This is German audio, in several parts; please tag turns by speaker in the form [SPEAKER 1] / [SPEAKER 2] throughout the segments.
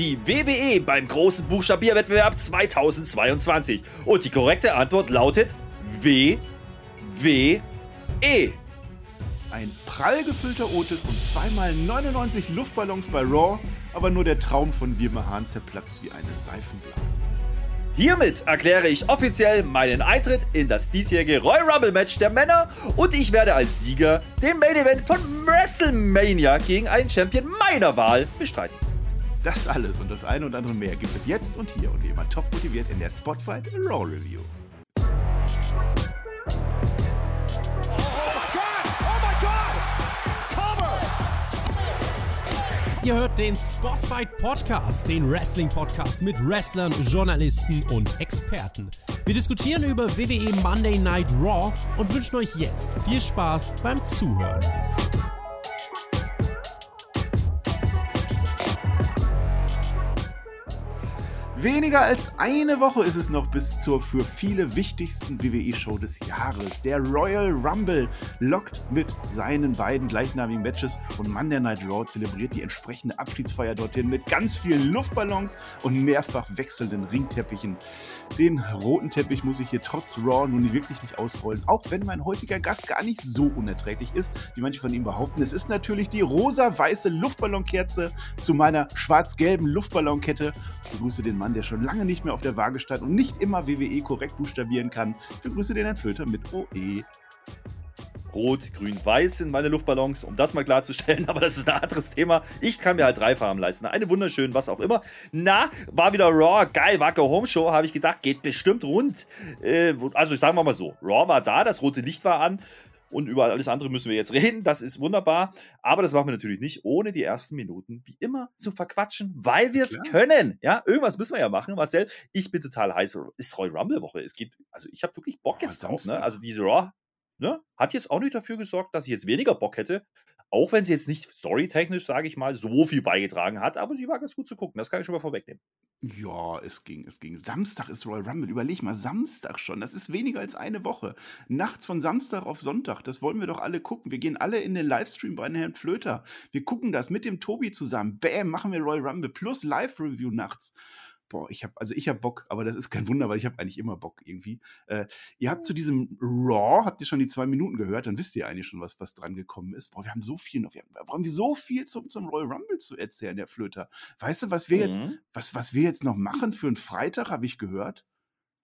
[SPEAKER 1] die WWE beim großen Buchstabierwettbewerb 2022? Und die korrekte Antwort lautet WWE.
[SPEAKER 2] Ein prall gefüllter Otis und zweimal 99 Luftballons bei Raw, aber nur der Traum von Wirma Hahn zerplatzt wie eine Seifenblase.
[SPEAKER 1] Hiermit erkläre ich offiziell meinen Eintritt in das diesjährige Royal Rumble Match der Männer und ich werde als Sieger den Main Event von WrestleMania gegen einen Champion meiner Wahl bestreiten.
[SPEAKER 2] Das alles und das eine und andere mehr gibt es jetzt und hier und wie immer top motiviert in der Spotfight Raw Review.
[SPEAKER 3] Ihr hört den Spotfight Podcast, den Wrestling Podcast mit Wrestlern, Journalisten und Experten. Wir diskutieren über WWE Monday Night Raw und wünschen euch jetzt viel Spaß beim Zuhören.
[SPEAKER 2] Weniger als eine Woche ist es noch bis zur für viele wichtigsten WWE-Show des Jahres. Der Royal Rumble lockt mit seinen beiden gleichnamigen Matches und Monday Night Raw zelebriert die entsprechende Abschiedsfeier dorthin mit ganz vielen Luftballons und mehrfach wechselnden Ringteppichen. Den roten Teppich muss ich hier trotz Raw nun wirklich nicht ausrollen, auch wenn mein heutiger Gast gar nicht so unerträglich ist, wie manche von ihm behaupten. Es ist natürlich die rosa-weiße Luftballonkerze zu meiner schwarz-gelben Luftballonkette. Ich begrüße den Mann Mann, der schon lange nicht mehr auf der Waage stand und nicht immer WWE korrekt buchstabieren kann. Ich begrüße den Herrn Flöter mit OE.
[SPEAKER 1] Rot, Grün, Weiß sind meine Luftballons, um das mal klarzustellen, aber das ist ein anderes Thema. Ich kann mir halt drei Farben leisten. Eine wunderschön, was auch immer. Na, war wieder Raw, geil, Wacker Home Show, habe ich gedacht, geht bestimmt rund. Äh, also sagen wir mal so, Raw war da, das rote Licht war an und über alles andere müssen wir jetzt reden. Das ist wunderbar. Aber das machen wir natürlich nicht, ohne die ersten Minuten wie immer zu verquatschen, weil wir es können. Ja, irgendwas müssen wir ja machen. Marcel, ich bin total heiß. Ist Roy Rumble Woche. Es geht, also ich habe wirklich Bock jetzt drauf. Ne? Also diese Raw ne, hat jetzt auch nicht dafür gesorgt, dass ich jetzt weniger Bock hätte. Auch wenn sie jetzt nicht storytechnisch, sage ich mal, so viel beigetragen hat, aber sie war ganz gut zu gucken. Das kann ich schon mal vorwegnehmen.
[SPEAKER 2] Ja, es ging, es ging. Samstag ist Royal Rumble. Überleg mal, Samstag schon. Das ist weniger als eine Woche. Nachts von Samstag auf Sonntag. Das wollen wir doch alle gucken. Wir gehen alle in den Livestream bei Herrn Flöter. Wir gucken das mit dem Tobi zusammen. Bäm, machen wir Royal Rumble plus Live-Review nachts boah, ich habe, also ich habe Bock, aber das ist kein Wunder, weil ich habe eigentlich immer Bock irgendwie. Äh, ihr habt zu diesem Raw, habt ihr schon die zwei Minuten gehört, dann wisst ihr eigentlich schon, was, was dran gekommen ist. Boah, wir haben so viel noch, wir haben, wir haben so viel zum, zum Royal Rumble zu erzählen, der Flöter. Weißt du, was wir mhm. jetzt, was, was wir jetzt noch machen für einen Freitag, habe ich gehört?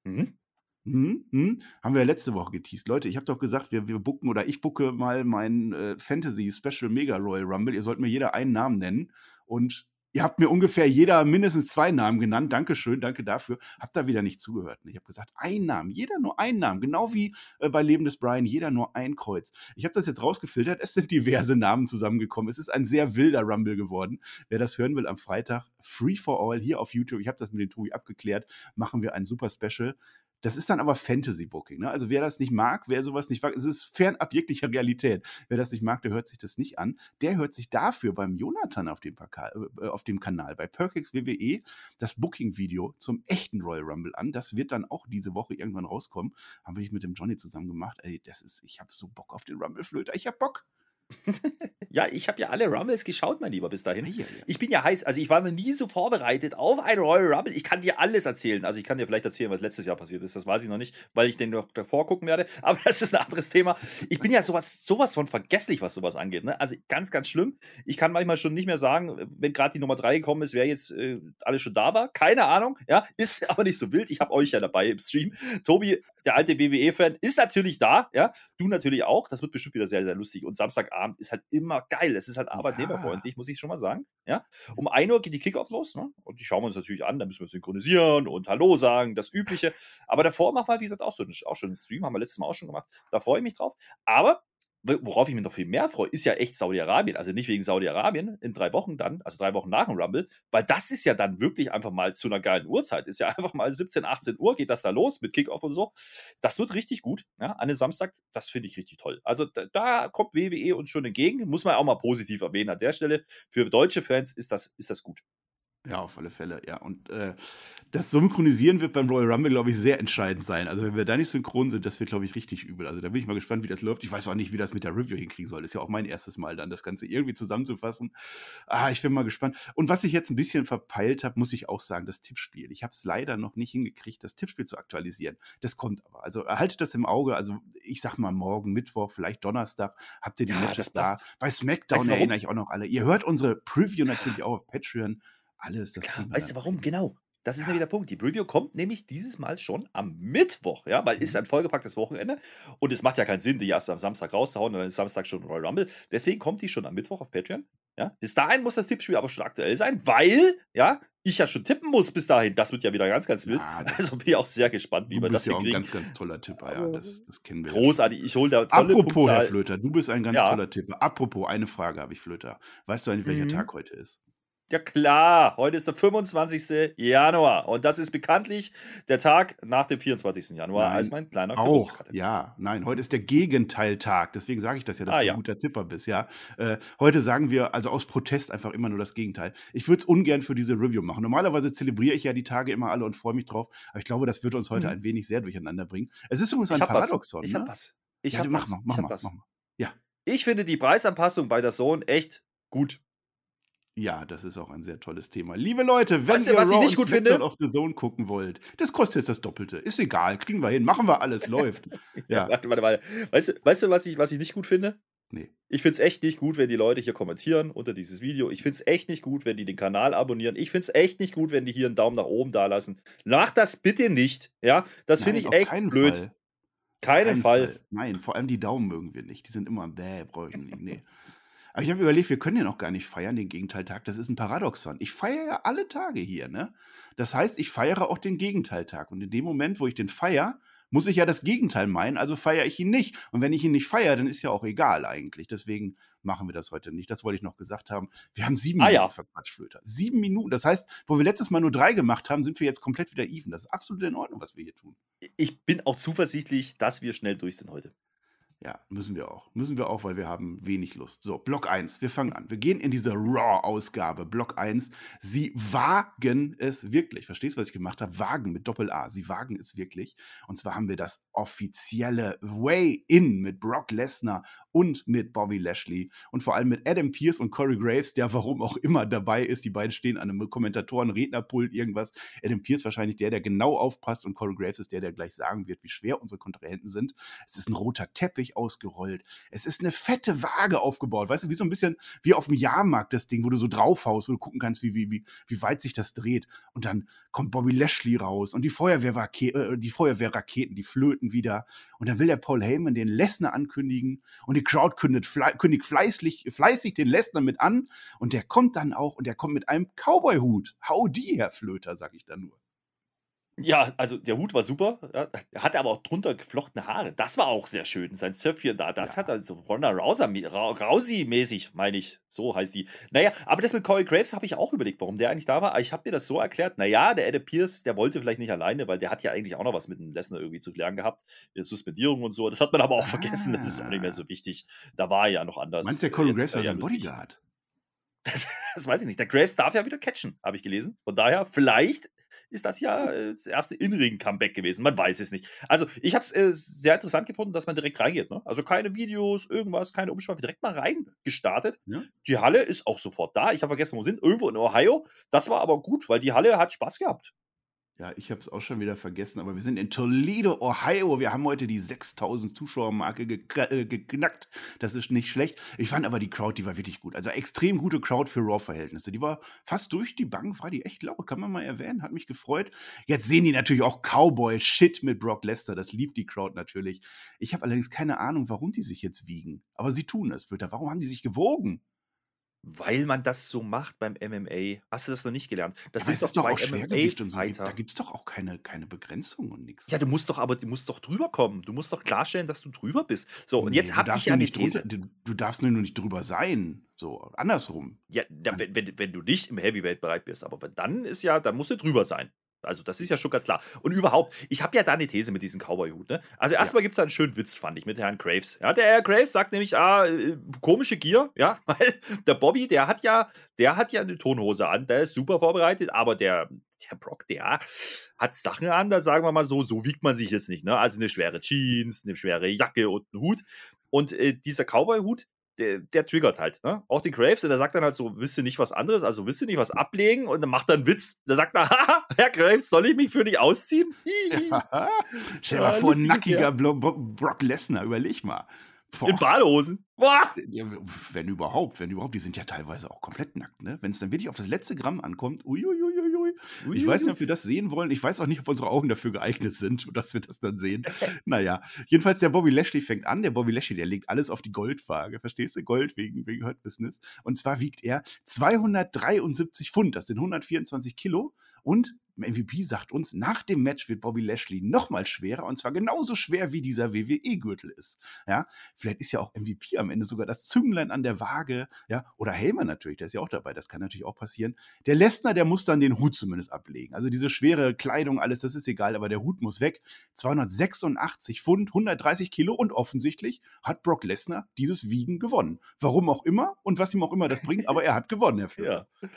[SPEAKER 2] Mhm. Hm, hm, haben wir ja letzte Woche geteased. Leute, ich habe doch gesagt, wir, wir bucken oder ich bucke mal mein äh, Fantasy Special Mega Royal Rumble. Ihr sollt mir jeder einen Namen nennen. Und Ihr habt mir ungefähr jeder mindestens zwei Namen genannt. Dankeschön, danke dafür. Habt da wieder nicht zugehört. Ich habe gesagt, ein Namen, jeder nur ein Namen. Genau wie äh, bei Leben des Brian, jeder nur ein Kreuz. Ich habe das jetzt rausgefiltert. Es sind diverse Namen zusammengekommen. Es ist ein sehr wilder Rumble geworden. Wer das hören will am Freitag, Free for All hier auf YouTube. Ich habe das mit dem Tobi abgeklärt. Machen wir ein super Special. Das ist dann aber Fantasy-Booking. Ne? Also wer das nicht mag, wer sowas nicht mag, es ist fernab jeglicher Realität. Wer das nicht mag, der hört sich das nicht an. Der hört sich dafür beim Jonathan auf dem, Parka äh, auf dem Kanal, bei Perkix WWE, das Booking-Video zum echten Royal Rumble an. Das wird dann auch diese Woche irgendwann rauskommen. Haben wir nicht mit dem Johnny zusammen gemacht. Ey, das ist, ich habe so Bock auf den Rumble-Flöter. Ich habe Bock.
[SPEAKER 1] Ja, ich habe ja alle Rumbles geschaut, mein Lieber, bis dahin. Ich bin ja heiß. Also, ich war noch nie so vorbereitet auf ein Royal Rumble. Ich kann dir alles erzählen. Also, ich kann dir vielleicht erzählen, was letztes Jahr passiert ist. Das weiß ich noch nicht, weil ich den noch davor gucken werde. Aber das ist ein anderes Thema. Ich bin ja sowas, sowas von vergesslich, was sowas angeht. Ne? Also, ganz, ganz schlimm. Ich kann manchmal schon nicht mehr sagen, wenn gerade die Nummer 3 gekommen ist, wer jetzt äh, alles schon da war. Keine Ahnung. Ja, ist aber nicht so wild. Ich habe euch ja dabei im Stream. Tobi, der alte WWE-Fan, ist natürlich da. Ja, du natürlich auch. Das wird bestimmt wieder sehr, sehr lustig. Und Samstag Abend ist halt immer geil. Es ist halt arbeitnehmerfreundlich, ja. muss ich schon mal sagen. Ja? Um 1 Uhr geht die Kickoff los ne? und die schauen wir uns natürlich an. Da müssen wir synchronisieren und Hallo sagen, das Übliche. Aber davor machen wir, wie gesagt, auch, so, auch schon einen Stream, haben wir letztes Mal auch schon gemacht. Da freue ich mich drauf. Aber worauf ich mich noch viel mehr freue, ist ja echt Saudi-Arabien. Also nicht wegen Saudi-Arabien in drei Wochen dann, also drei Wochen nach dem Rumble, weil das ist ja dann wirklich einfach mal zu einer geilen Uhrzeit. Ist ja einfach mal 17, 18 Uhr geht das da los mit Kickoff und so. Das wird richtig gut. Ja, an einem Samstag, das finde ich richtig toll. Also da, da, kommt WWE uns schon entgegen. Muss man auch mal positiv erwähnen an der Stelle. Für deutsche Fans ist das, ist das gut.
[SPEAKER 2] Ja, auf alle Fälle, ja. Und äh, das Synchronisieren wird beim Royal Rumble, glaube ich, sehr entscheidend sein. Also, wenn wir da nicht synchron sind, das wird, glaube ich, richtig übel. Also, da bin ich mal gespannt, wie das läuft. Ich weiß auch nicht, wie das mit der Review hinkriegen soll. Das ist ja auch mein erstes Mal dann, das Ganze irgendwie zusammenzufassen. Ah, ich bin mal gespannt. Und was ich jetzt ein bisschen verpeilt habe, muss ich auch sagen, das Tippspiel. Ich habe es leider noch nicht hingekriegt, das Tippspiel zu aktualisieren. Das kommt aber. Also, erhaltet das im Auge. Also, ich sag mal, morgen, Mittwoch, vielleicht Donnerstag, habt ihr die
[SPEAKER 1] Ja,
[SPEAKER 2] Matches da. Bei SmackDown
[SPEAKER 1] Weißt
[SPEAKER 2] erinnere ich auch noch alle. Ihr hört unsere Preview natürlich auch auf Patreon. Alles, das
[SPEAKER 1] Klar, weißt du warum? Genau. Das ist
[SPEAKER 2] Ja.
[SPEAKER 1] nämlich der Punkt. Die Preview kommt nämlich dieses Mal schon am Mittwoch, ja, weil ist
[SPEAKER 2] Mhm.
[SPEAKER 1] ein vollgepacktes Wochenende und es macht ja keinen Sinn, die erst am Samstag rauszuhauen und dann ist Samstag schon Royal Rumble. Deswegen kommt die schon am Mittwoch auf Patreon. Ja. Bis dahin muss das Tippspiel aber schon aktuell sein, weil, ja, ich ja schon tippen muss bis dahin. Das wird ja wieder ganz, ganz wild.
[SPEAKER 2] Ja,
[SPEAKER 1] also bin ich auch sehr gespannt, wie
[SPEAKER 2] Du
[SPEAKER 1] wir das
[SPEAKER 2] bist ja auch ein
[SPEAKER 1] hinkriegen.
[SPEAKER 2] ganz, ganz toller Tipper, ja. Das, das kennen wir. ja
[SPEAKER 1] Großartig. Ich hole da tolle
[SPEAKER 2] Apropos, Herr. Flöter, du bist ein ganz
[SPEAKER 1] Ja.
[SPEAKER 2] toller Tipper. Apropos, eine Frage habe ich, Flöter. Weißt du eigentlich, welcher
[SPEAKER 1] Mhm.
[SPEAKER 2] Tag heute ist?
[SPEAKER 1] Ja klar, heute ist der 25. Januar und das ist bekanntlich der Tag nach dem 24. Januar,
[SPEAKER 2] Nein,
[SPEAKER 1] als mein kleiner
[SPEAKER 2] Auch,
[SPEAKER 1] Geburtstag
[SPEAKER 2] ja. Nein, heute ist der Gegenteiltag. Deswegen sage ich das ja, dass
[SPEAKER 1] Ah,
[SPEAKER 2] du
[SPEAKER 1] ja.
[SPEAKER 2] ein guter Tipper bist, ja. Äh, heute sagen wir also aus Protest einfach immer nur das Gegenteil. Ich würde es ungern für diese Review machen. Normalerweise zelebriere ich ja die Tage immer alle und freue mich drauf. Aber ich glaube, das wird uns heute
[SPEAKER 1] Mhm.
[SPEAKER 2] ein wenig sehr durcheinander bringen. Es ist übrigens ein
[SPEAKER 1] Ich hab was.
[SPEAKER 2] Paradoxon.
[SPEAKER 1] Ich
[SPEAKER 2] ne?
[SPEAKER 1] hab was. Ich
[SPEAKER 2] ja,
[SPEAKER 1] hab
[SPEAKER 2] mach
[SPEAKER 1] was.
[SPEAKER 2] mal, mach
[SPEAKER 1] ich hab
[SPEAKER 2] mal, mach mal. Ja.
[SPEAKER 1] Ich finde die Preisanpassung bei der Sohn echt gut.
[SPEAKER 2] Ja, das ist auch ein sehr tolles Thema. Liebe Leute, wenn
[SPEAKER 1] Weißt
[SPEAKER 2] ihr
[SPEAKER 1] was ich
[SPEAKER 2] Raw
[SPEAKER 1] nicht
[SPEAKER 2] und
[SPEAKER 1] gut finde?
[SPEAKER 2] auf The Zone gucken wollt, das kostet jetzt das Doppelte. Ist egal, kriegen wir hin, machen wir alles, läuft. Ja,
[SPEAKER 1] Warte, warte, warte. Weißt du, weißt du was, ich, was ich nicht gut finde?
[SPEAKER 2] nee.
[SPEAKER 1] Ich finde es echt nicht gut, wenn die Leute hier kommentieren unter dieses Video. Ich finde es echt nicht gut, wenn die den Kanal abonnieren. Ich finde es echt nicht gut, wenn die hier einen Daumen nach oben da lassen. Macht das bitte nicht. Ja, das finde ich echt blöd.
[SPEAKER 2] Fall.
[SPEAKER 1] Keinen
[SPEAKER 2] Keinen
[SPEAKER 1] Fall.
[SPEAKER 2] Nein, vor allem die Daumen mögen wir nicht. Die sind immer bäh, brauche ich nicht. Nee. Aber ich habe überlegt, wir können ja noch gar nicht feiern, den Gegenteiltag. Das ist ein Paradoxon. Ich feiere ja alle Tage hier, ne? Das heißt, ich feiere auch den Gegenteiltag. Und in dem Moment, wo ich den feiere, muss ich ja das Gegenteil meinen, also feiere ich ihn nicht. Und wenn ich ihn nicht feiere, dann ist ja auch egal eigentlich. Deswegen machen wir das heute nicht. Das wollte ich noch gesagt haben. Wir haben sieben
[SPEAKER 1] Ah, ja.
[SPEAKER 2] Minuten verquatscht, Flöter. Sieben Minuten. Das heißt, wo wir letztes Mal nur drei gemacht haben, sind wir jetzt komplett wieder even. Das ist absolut in Ordnung, was wir hier tun.
[SPEAKER 1] Ich bin auch zuversichtlich, dass wir schnell durch sind heute.
[SPEAKER 2] Ja, müssen wir auch. Müssen wir auch, weil wir haben wenig Lust. So, Block 1, wir fangen an. Wir gehen in diese Raw-Ausgabe. Block 1. Sie wagen es wirklich. Verstehst du, was ich gemacht habe? Wagen mit Doppel-A. Sie wagen es wirklich. Und zwar haben wir das offizielle Way-In mit Brock Lesnar und mit Bobby Lashley und vor allem mit Adam Pierce und Corey Graves, der warum auch immer dabei ist. Die beiden stehen an einem Kommentatoren-Rednerpult, irgendwas. Adam Pierce wahrscheinlich der, der genau aufpasst und Corey Graves ist der, der gleich sagen wird, wie schwer unsere Kontrahenten sind. Es ist ein roter Teppich ausgerollt. Es ist eine fette Waage aufgebaut. Weißt du, wie so ein bisschen wie auf dem Jahrmarkt das Ding, wo du so draufhaust, wo du gucken kannst, wie, wie, wie, wie weit sich das dreht. Und dann kommt Bobby Lashley raus und die, Feuerwehrrake äh, die Feuerwehrraketen, die flöten wieder. Und dann will der Paul Heyman den Lesnar ankündigen und die Crowd kündigt, fle kündigt fleißig, fleißig den Lesnar mit an. Und der kommt dann auch und der kommt mit einem Cowboy-Hut. Howdy, Herr Flöter, sag ich dann nur.
[SPEAKER 1] Ja, also der Hut war super. Ja, er hatte aber auch drunter geflochtene Haare. Das war auch sehr schön. Sein Zöpfchen da, das
[SPEAKER 2] Ja.
[SPEAKER 1] hat also Ronda Rousey-mäßig, meine ich. So heißt die. Naja, aber das mit Corey Graves habe ich auch überlegt, warum der eigentlich da war. Ich habe mir das so erklärt. Naja, der Adam Pierce, der wollte vielleicht nicht alleine, weil der hat ja eigentlich auch noch was mit dem Lesnar irgendwie zu klären gehabt. Suspendierung und so. Das hat man aber auch vergessen. Das ist auch nicht mehr so wichtig. Da war er ja noch anders.
[SPEAKER 2] Meinst du, der Corey Graves war
[SPEAKER 1] ja
[SPEAKER 2] sein. Bodyguard?
[SPEAKER 1] Das weiß ich nicht. Der Graves darf ja wieder catchen, habe ich gelesen. Von daher, vielleicht ist das ja äh, das erste In-Ring-Comeback gewesen. Man weiß es nicht. Also, ich habe es äh, sehr interessant gefunden, dass man direkt reingeht. Ne? Also keine Videos, irgendwas, keine Umschweife. Direkt mal reingestartet.
[SPEAKER 2] Ja.
[SPEAKER 1] Die Halle ist auch sofort da. Ich habe vergessen, wo wir sind. Irgendwo in Ohio. Das war aber gut, weil die Halle hat Spaß gehabt.
[SPEAKER 2] Ja, ich habe es auch schon wieder vergessen, aber wir sind in Toledo, Ohio. Wir haben heute die 6000 Zuschauermarke äh, geknackt. Das ist nicht schlecht. Ich fand aber die Crowd, die war wirklich gut. Also extrem gute Crowd für Raw-Verhältnisse. Die war fast durch die Bank, war die echt laut, kann man mal erwähnen. Hat mich gefreut. Jetzt sehen die natürlich auch Cowboy-Shit mit Brock Lesnar. Das liebt die Crowd natürlich. Ich habe allerdings keine Ahnung, warum die sich jetzt wiegen. Aber sie tun es, Wörter. Warum haben die sich gewogen?
[SPEAKER 1] Weil man das so macht beim MMA. Hast du das noch nicht gelernt? Das
[SPEAKER 2] aber
[SPEAKER 1] sind doch
[SPEAKER 2] ist doch auch Schwergewicht und so. Da gibt es doch auch keine, keine Begrenzung und nichts.
[SPEAKER 1] Ja, du musst doch aber, du musst doch drüber kommen. Du musst doch klarstellen, dass du drüber bist. So, und
[SPEAKER 2] Nee,
[SPEAKER 1] jetzt
[SPEAKER 2] du
[SPEAKER 1] habe
[SPEAKER 2] darfst
[SPEAKER 1] ich ja
[SPEAKER 2] nicht drunter-
[SPEAKER 1] These.
[SPEAKER 2] Du, du darfst nur nicht drüber sein. So, andersrum.
[SPEAKER 1] Ja, da, wenn, wenn, wenn du nicht im Heavyweight bereit bist, aber wenn, dann ist ja, dann musst du drüber sein. Also, das ist ja schon ganz klar. Und überhaupt, ich habe ja da eine These mit diesem Cowboy-Hut. Ne? Also, erstmal ja. gibt es da einen schönen Witz, fand ich, mit Herrn Graves. Ja, der Herr Graves sagt nämlich, ah, äh, komische Gier, ja, weil der Bobby, der hat ja, der hat ja eine Tonhose an, der ist super vorbereitet, aber der, der Brock, der hat Sachen an, da sagen wir mal so, so wiegt man sich jetzt nicht. Ne? Also eine schwere Jeans, eine schwere Jacke und einen Hut. Und äh, dieser Cowboy-Hut, der, der, triggert halt, ne? Auch den Graves, und der sagt dann halt so, wisst ihr nicht was anderes, also wisst ihr nicht was ablegen und dann macht er einen Witz. Der sagt dann, haha, Herr Graves, soll ich mich für dich ausziehen?
[SPEAKER 2] Stell dir mal vor, nackiger Brock Lesnar, überleg mal.
[SPEAKER 1] Boah. In Badehosen. Boah.
[SPEAKER 2] wenn überhaupt, wenn überhaupt, die sind ja teilweise auch komplett nackt, ne? Wenn es dann wirklich auf das letzte Gramm ankommt, uiuiui. Ich weiß nicht, ob wir das sehen wollen. Ich weiß auch nicht, ob unsere Augen dafür geeignet sind, dass wir das dann sehen. naja, jedenfalls der Bobby Lashley fängt an. Der Bobby Lashley, der legt alles auf die Goldwaage. Verstehst du? Gold wegen, wegen Hurt Business. Und zwar wiegt er 273 Pfund. Das sind 124 Kilo. Und MVP sagt uns, nach dem Match wird Bobby Lashley nochmal schwerer und zwar genauso schwer wie dieser WWE-Gürtel ist. Ja, vielleicht ist ja auch MVP am Ende sogar das Zünglein an der Waage. Ja, oder Heyman natürlich, der ist ja auch dabei. Das kann natürlich auch passieren. Der Lesnar, der muss dann den Hut zumindest ablegen. Also diese schwere Kleidung, alles, das ist egal, aber der Hut muss weg. 286 Pfund, 130 Kilo und offensichtlich hat Brock Lesnar dieses Wiegen gewonnen. Warum auch immer und was ihm auch immer das bringt, aber er hat gewonnen, Herr Führer.
[SPEAKER 1] Ja.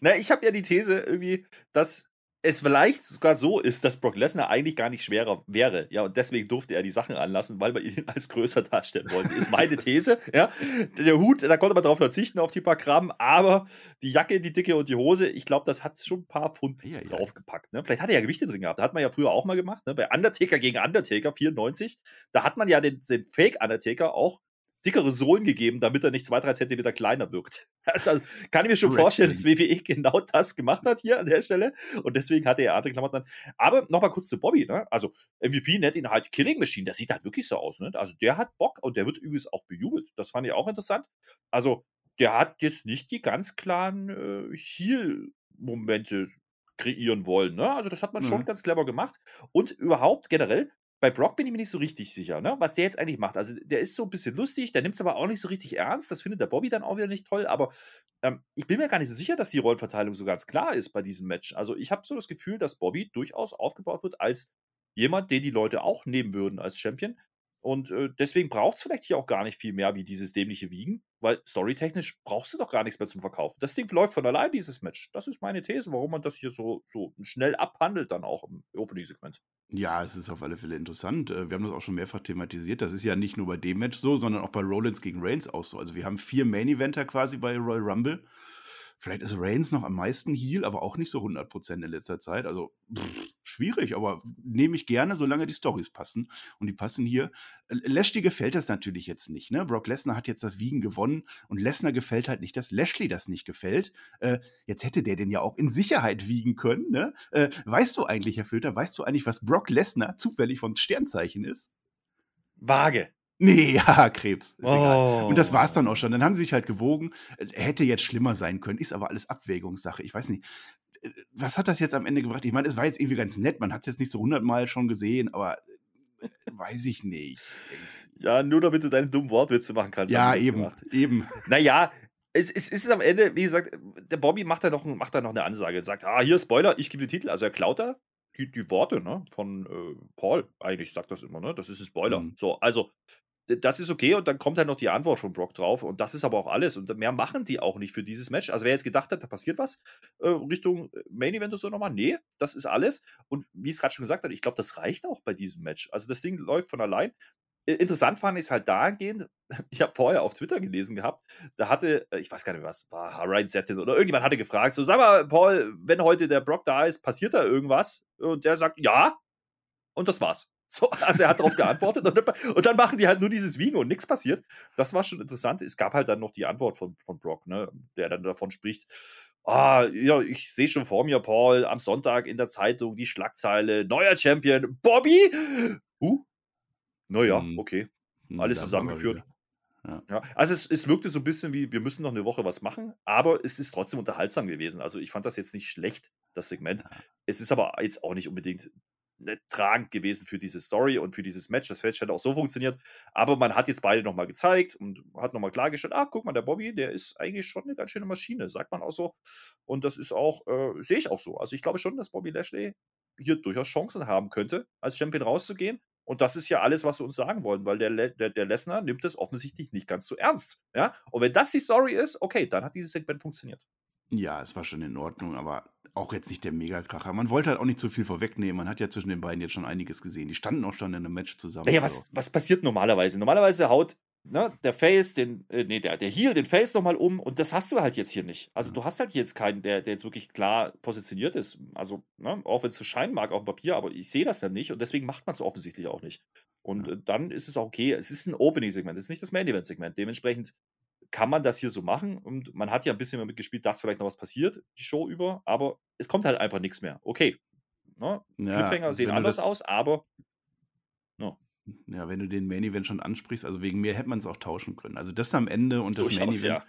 [SPEAKER 1] Na, ich habe ja die These irgendwie, dass es vielleicht sogar so ist, dass Brock Lesnar eigentlich gar nicht schwerer wäre. Ja, und deswegen durfte er die Sachen anlassen, weil man ihn als größer darstellen wollte. Ist meine These. Ja, der Hut, da konnte man darauf verzichten, auf die paar Gramm, aber die Jacke, die dicke und die Hose, ich glaube, das hat schon ein paar Pfund ja, draufgepackt. Ne? Vielleicht hat er ja Gewichte drin gehabt. Da hat man ja früher auch mal gemacht. Ne? Bei Undertaker gegen Undertaker 94, da hat man ja den, den Fake Undertaker auch dickere Sohlen gegeben, damit er nicht zwei, drei Zentimeter kleiner wirkt. Also, kann ich mir schon Wrestling. vorstellen, dass WWE genau das gemacht hat hier an der Stelle. Und deswegen hatte er andere Klamotten an. Aber nochmal kurz zu Bobby. Ne? Also, MVP nennt ihn halt Killing Machine. Das sieht halt wirklich so aus. Ne? Also, der hat Bock und der wird übrigens auch bejubelt. Das fand ich auch interessant. Also, der hat jetzt nicht die ganz klaren äh, Heal-Momente kreieren wollen. Ne? Also, das hat man mhm. schon ganz clever gemacht. Und überhaupt generell, bei Brock bin ich mir nicht so richtig sicher, ne? was der jetzt eigentlich macht. Also der ist so ein bisschen lustig, der nimmt es aber auch nicht so richtig ernst. Das findet der Bobby dann auch wieder nicht toll. Aber ähm, ich bin mir gar nicht so sicher, dass die Rollenverteilung so ganz klar ist bei diesem Match. Also ich habe so das Gefühl, dass Bobby durchaus aufgebaut wird als jemand, den die Leute auch nehmen würden als Champion. Und äh, deswegen braucht es vielleicht hier auch gar nicht viel mehr wie dieses dämliche Wiegen, weil storytechnisch brauchst du doch gar nichts mehr zum Verkaufen. Das Ding läuft von allein, dieses Match. Das ist meine These, warum man das hier so, so schnell abhandelt, dann auch im Opening-Segment.
[SPEAKER 2] Ja, es ist auf alle Fälle interessant. Äh, wir haben das auch schon mehrfach thematisiert. Das ist ja nicht nur bei dem Match so, sondern auch bei Rollins gegen Reigns auch so. Also wir haben vier Main-Eventer quasi bei Royal Rumble. Vielleicht ist Reigns noch am meisten Heal, aber auch nicht so 100% in letzter Zeit. Also pff, schwierig, aber nehme ich gerne, solange die Stories passen. Und die passen hier. Lashley gefällt das natürlich jetzt nicht. Ne? Brock Lesnar hat jetzt das Wiegen gewonnen und Lesnar gefällt halt nicht, dass Lashley das nicht gefällt. Äh, jetzt hätte der den ja auch in Sicherheit wiegen können. Ne? Äh, weißt du eigentlich, Herr Flöter, weißt du eigentlich, was Brock Lesnar zufällig vom Sternzeichen ist?
[SPEAKER 1] Vage.
[SPEAKER 2] Nee, ja, Krebs. Ist oh. egal. Und das war's dann auch schon. Dann haben sie sich halt gewogen. Hätte jetzt schlimmer sein können, ist aber alles Abwägungssache. Ich weiß nicht. Was hat das jetzt am Ende gebracht? Ich meine, es war jetzt irgendwie ganz nett. Man hat es jetzt nicht so hundertmal schon gesehen, aber äh, weiß ich nicht.
[SPEAKER 1] Ja, nur damit du deine dummen Wortwitze machen kannst.
[SPEAKER 2] Ja, eben, gemacht. eben.
[SPEAKER 1] Naja, es, es, ist am Ende, wie gesagt, der Bobby macht da noch, macht da noch eine Ansage. Er sagt, ah, hier Spoiler, ich gebe den Titel. Also er klaut da die, die Worte ne, von äh, Paul. Eigentlich sagt das immer, ne? Das ist ein Spoiler. Mhm. So, also das ist okay und dann kommt halt noch die Antwort von Brock drauf und das ist aber auch alles und mehr machen die auch nicht für dieses Match. Also wer jetzt gedacht hat, da passiert was äh, Richtung äh, Main Event oder so nochmal, nee, das ist alles und wie es gerade schon gesagt habe, ich glaube, das reicht auch bei diesem Match. Also das Ding läuft von allein. Interessant fand ich es halt dahingehend, ich habe vorher auf Twitter gelesen gehabt, da hatte, äh, ich weiß gar nicht, was war, Ryan Settin oder irgendjemand hatte gefragt, so sag mal, Paul, wenn heute der Brock da ist, passiert da irgendwas? Und der sagt, ja, und das war's. So, also er hat darauf geantwortet und dann, und dann, machen die halt nur dieses Wiegen und nichts passiert. Das war schon interessant. Es gab halt dann noch die Antwort von, von Brock, ne, der dann davon spricht. Ah, ja, ich sehe schon vor mir, Paul, am Sonntag in der Zeitung die Schlagzeile: Neuer Champion, Bobby! Uh, naja, hm. okay. Alles zusammengeführt. Ja. ja. also es, es wirkte so ein bisschen wie, wir müssen noch eine Woche was machen, aber es ist trotzdem unterhaltsam gewesen. Also ich fand das jetzt nicht schlecht, das Segment. Es ist aber jetzt auch nicht unbedingt nicht tragend gewesen für diese Story und für dieses Match. Das Match hätte auch so funktioniert. Aber man hat jetzt beide nochmal gezeigt und hat nochmal klargestellt, ah, guck mal, der Bobby, der ist eigentlich schon eine ganz schöne Maschine, sagt man auch so. Und das ist auch, äh, sehe ich auch so. Also ich glaube schon, dass Bobby Lashley hier durchaus Chancen haben könnte, als Champion rauszugehen. Und das ist ja alles, was wir uns sagen wollen, weil der, Le der, der Lesnar nimmt das offensichtlich nicht ganz so ernst. Ja? Und wenn das die Story ist, okay, dann hat dieses Segment funktioniert.
[SPEAKER 2] Ja, es war schon in Ordnung, aber auch jetzt nicht der Megakracher. Man wollte halt auch nicht zu viel vorwegnehmen. Man hat ja zwischen den beiden jetzt schon einiges gesehen. Die standen auch schon in einem Match zusammen.
[SPEAKER 1] Ja, was, was passiert normalerweise? Normalerweise haut ne, der Face, den, äh, nee, der, der Heel, den Face nochmal um und das hast du halt jetzt hier nicht. Also mhm. du hast halt jetzt keinen, der, der jetzt wirklich klar positioniert ist. Also, ne, auch wenn es so scheinen mag auf dem Papier, aber ich sehe das dann nicht und deswegen macht man es offensichtlich auch nicht. Und ja. äh, dann ist es auch okay. Es ist ein Opening-Segment, es ist nicht das Main-Event-Segment. Dementsprechend kann man das hier so machen und man hat ja ein bisschen damit gespielt, dass vielleicht noch was passiert, die Show über, aber es kommt halt einfach nichts mehr. Okay. Ne? Ja, Cliffhanger sehen anders aus, aber.
[SPEAKER 2] Ja, wenn du den Main Event schon ansprichst, also wegen mir hätte man es auch tauschen können. Also das am Ende und das Durchaus, Main Event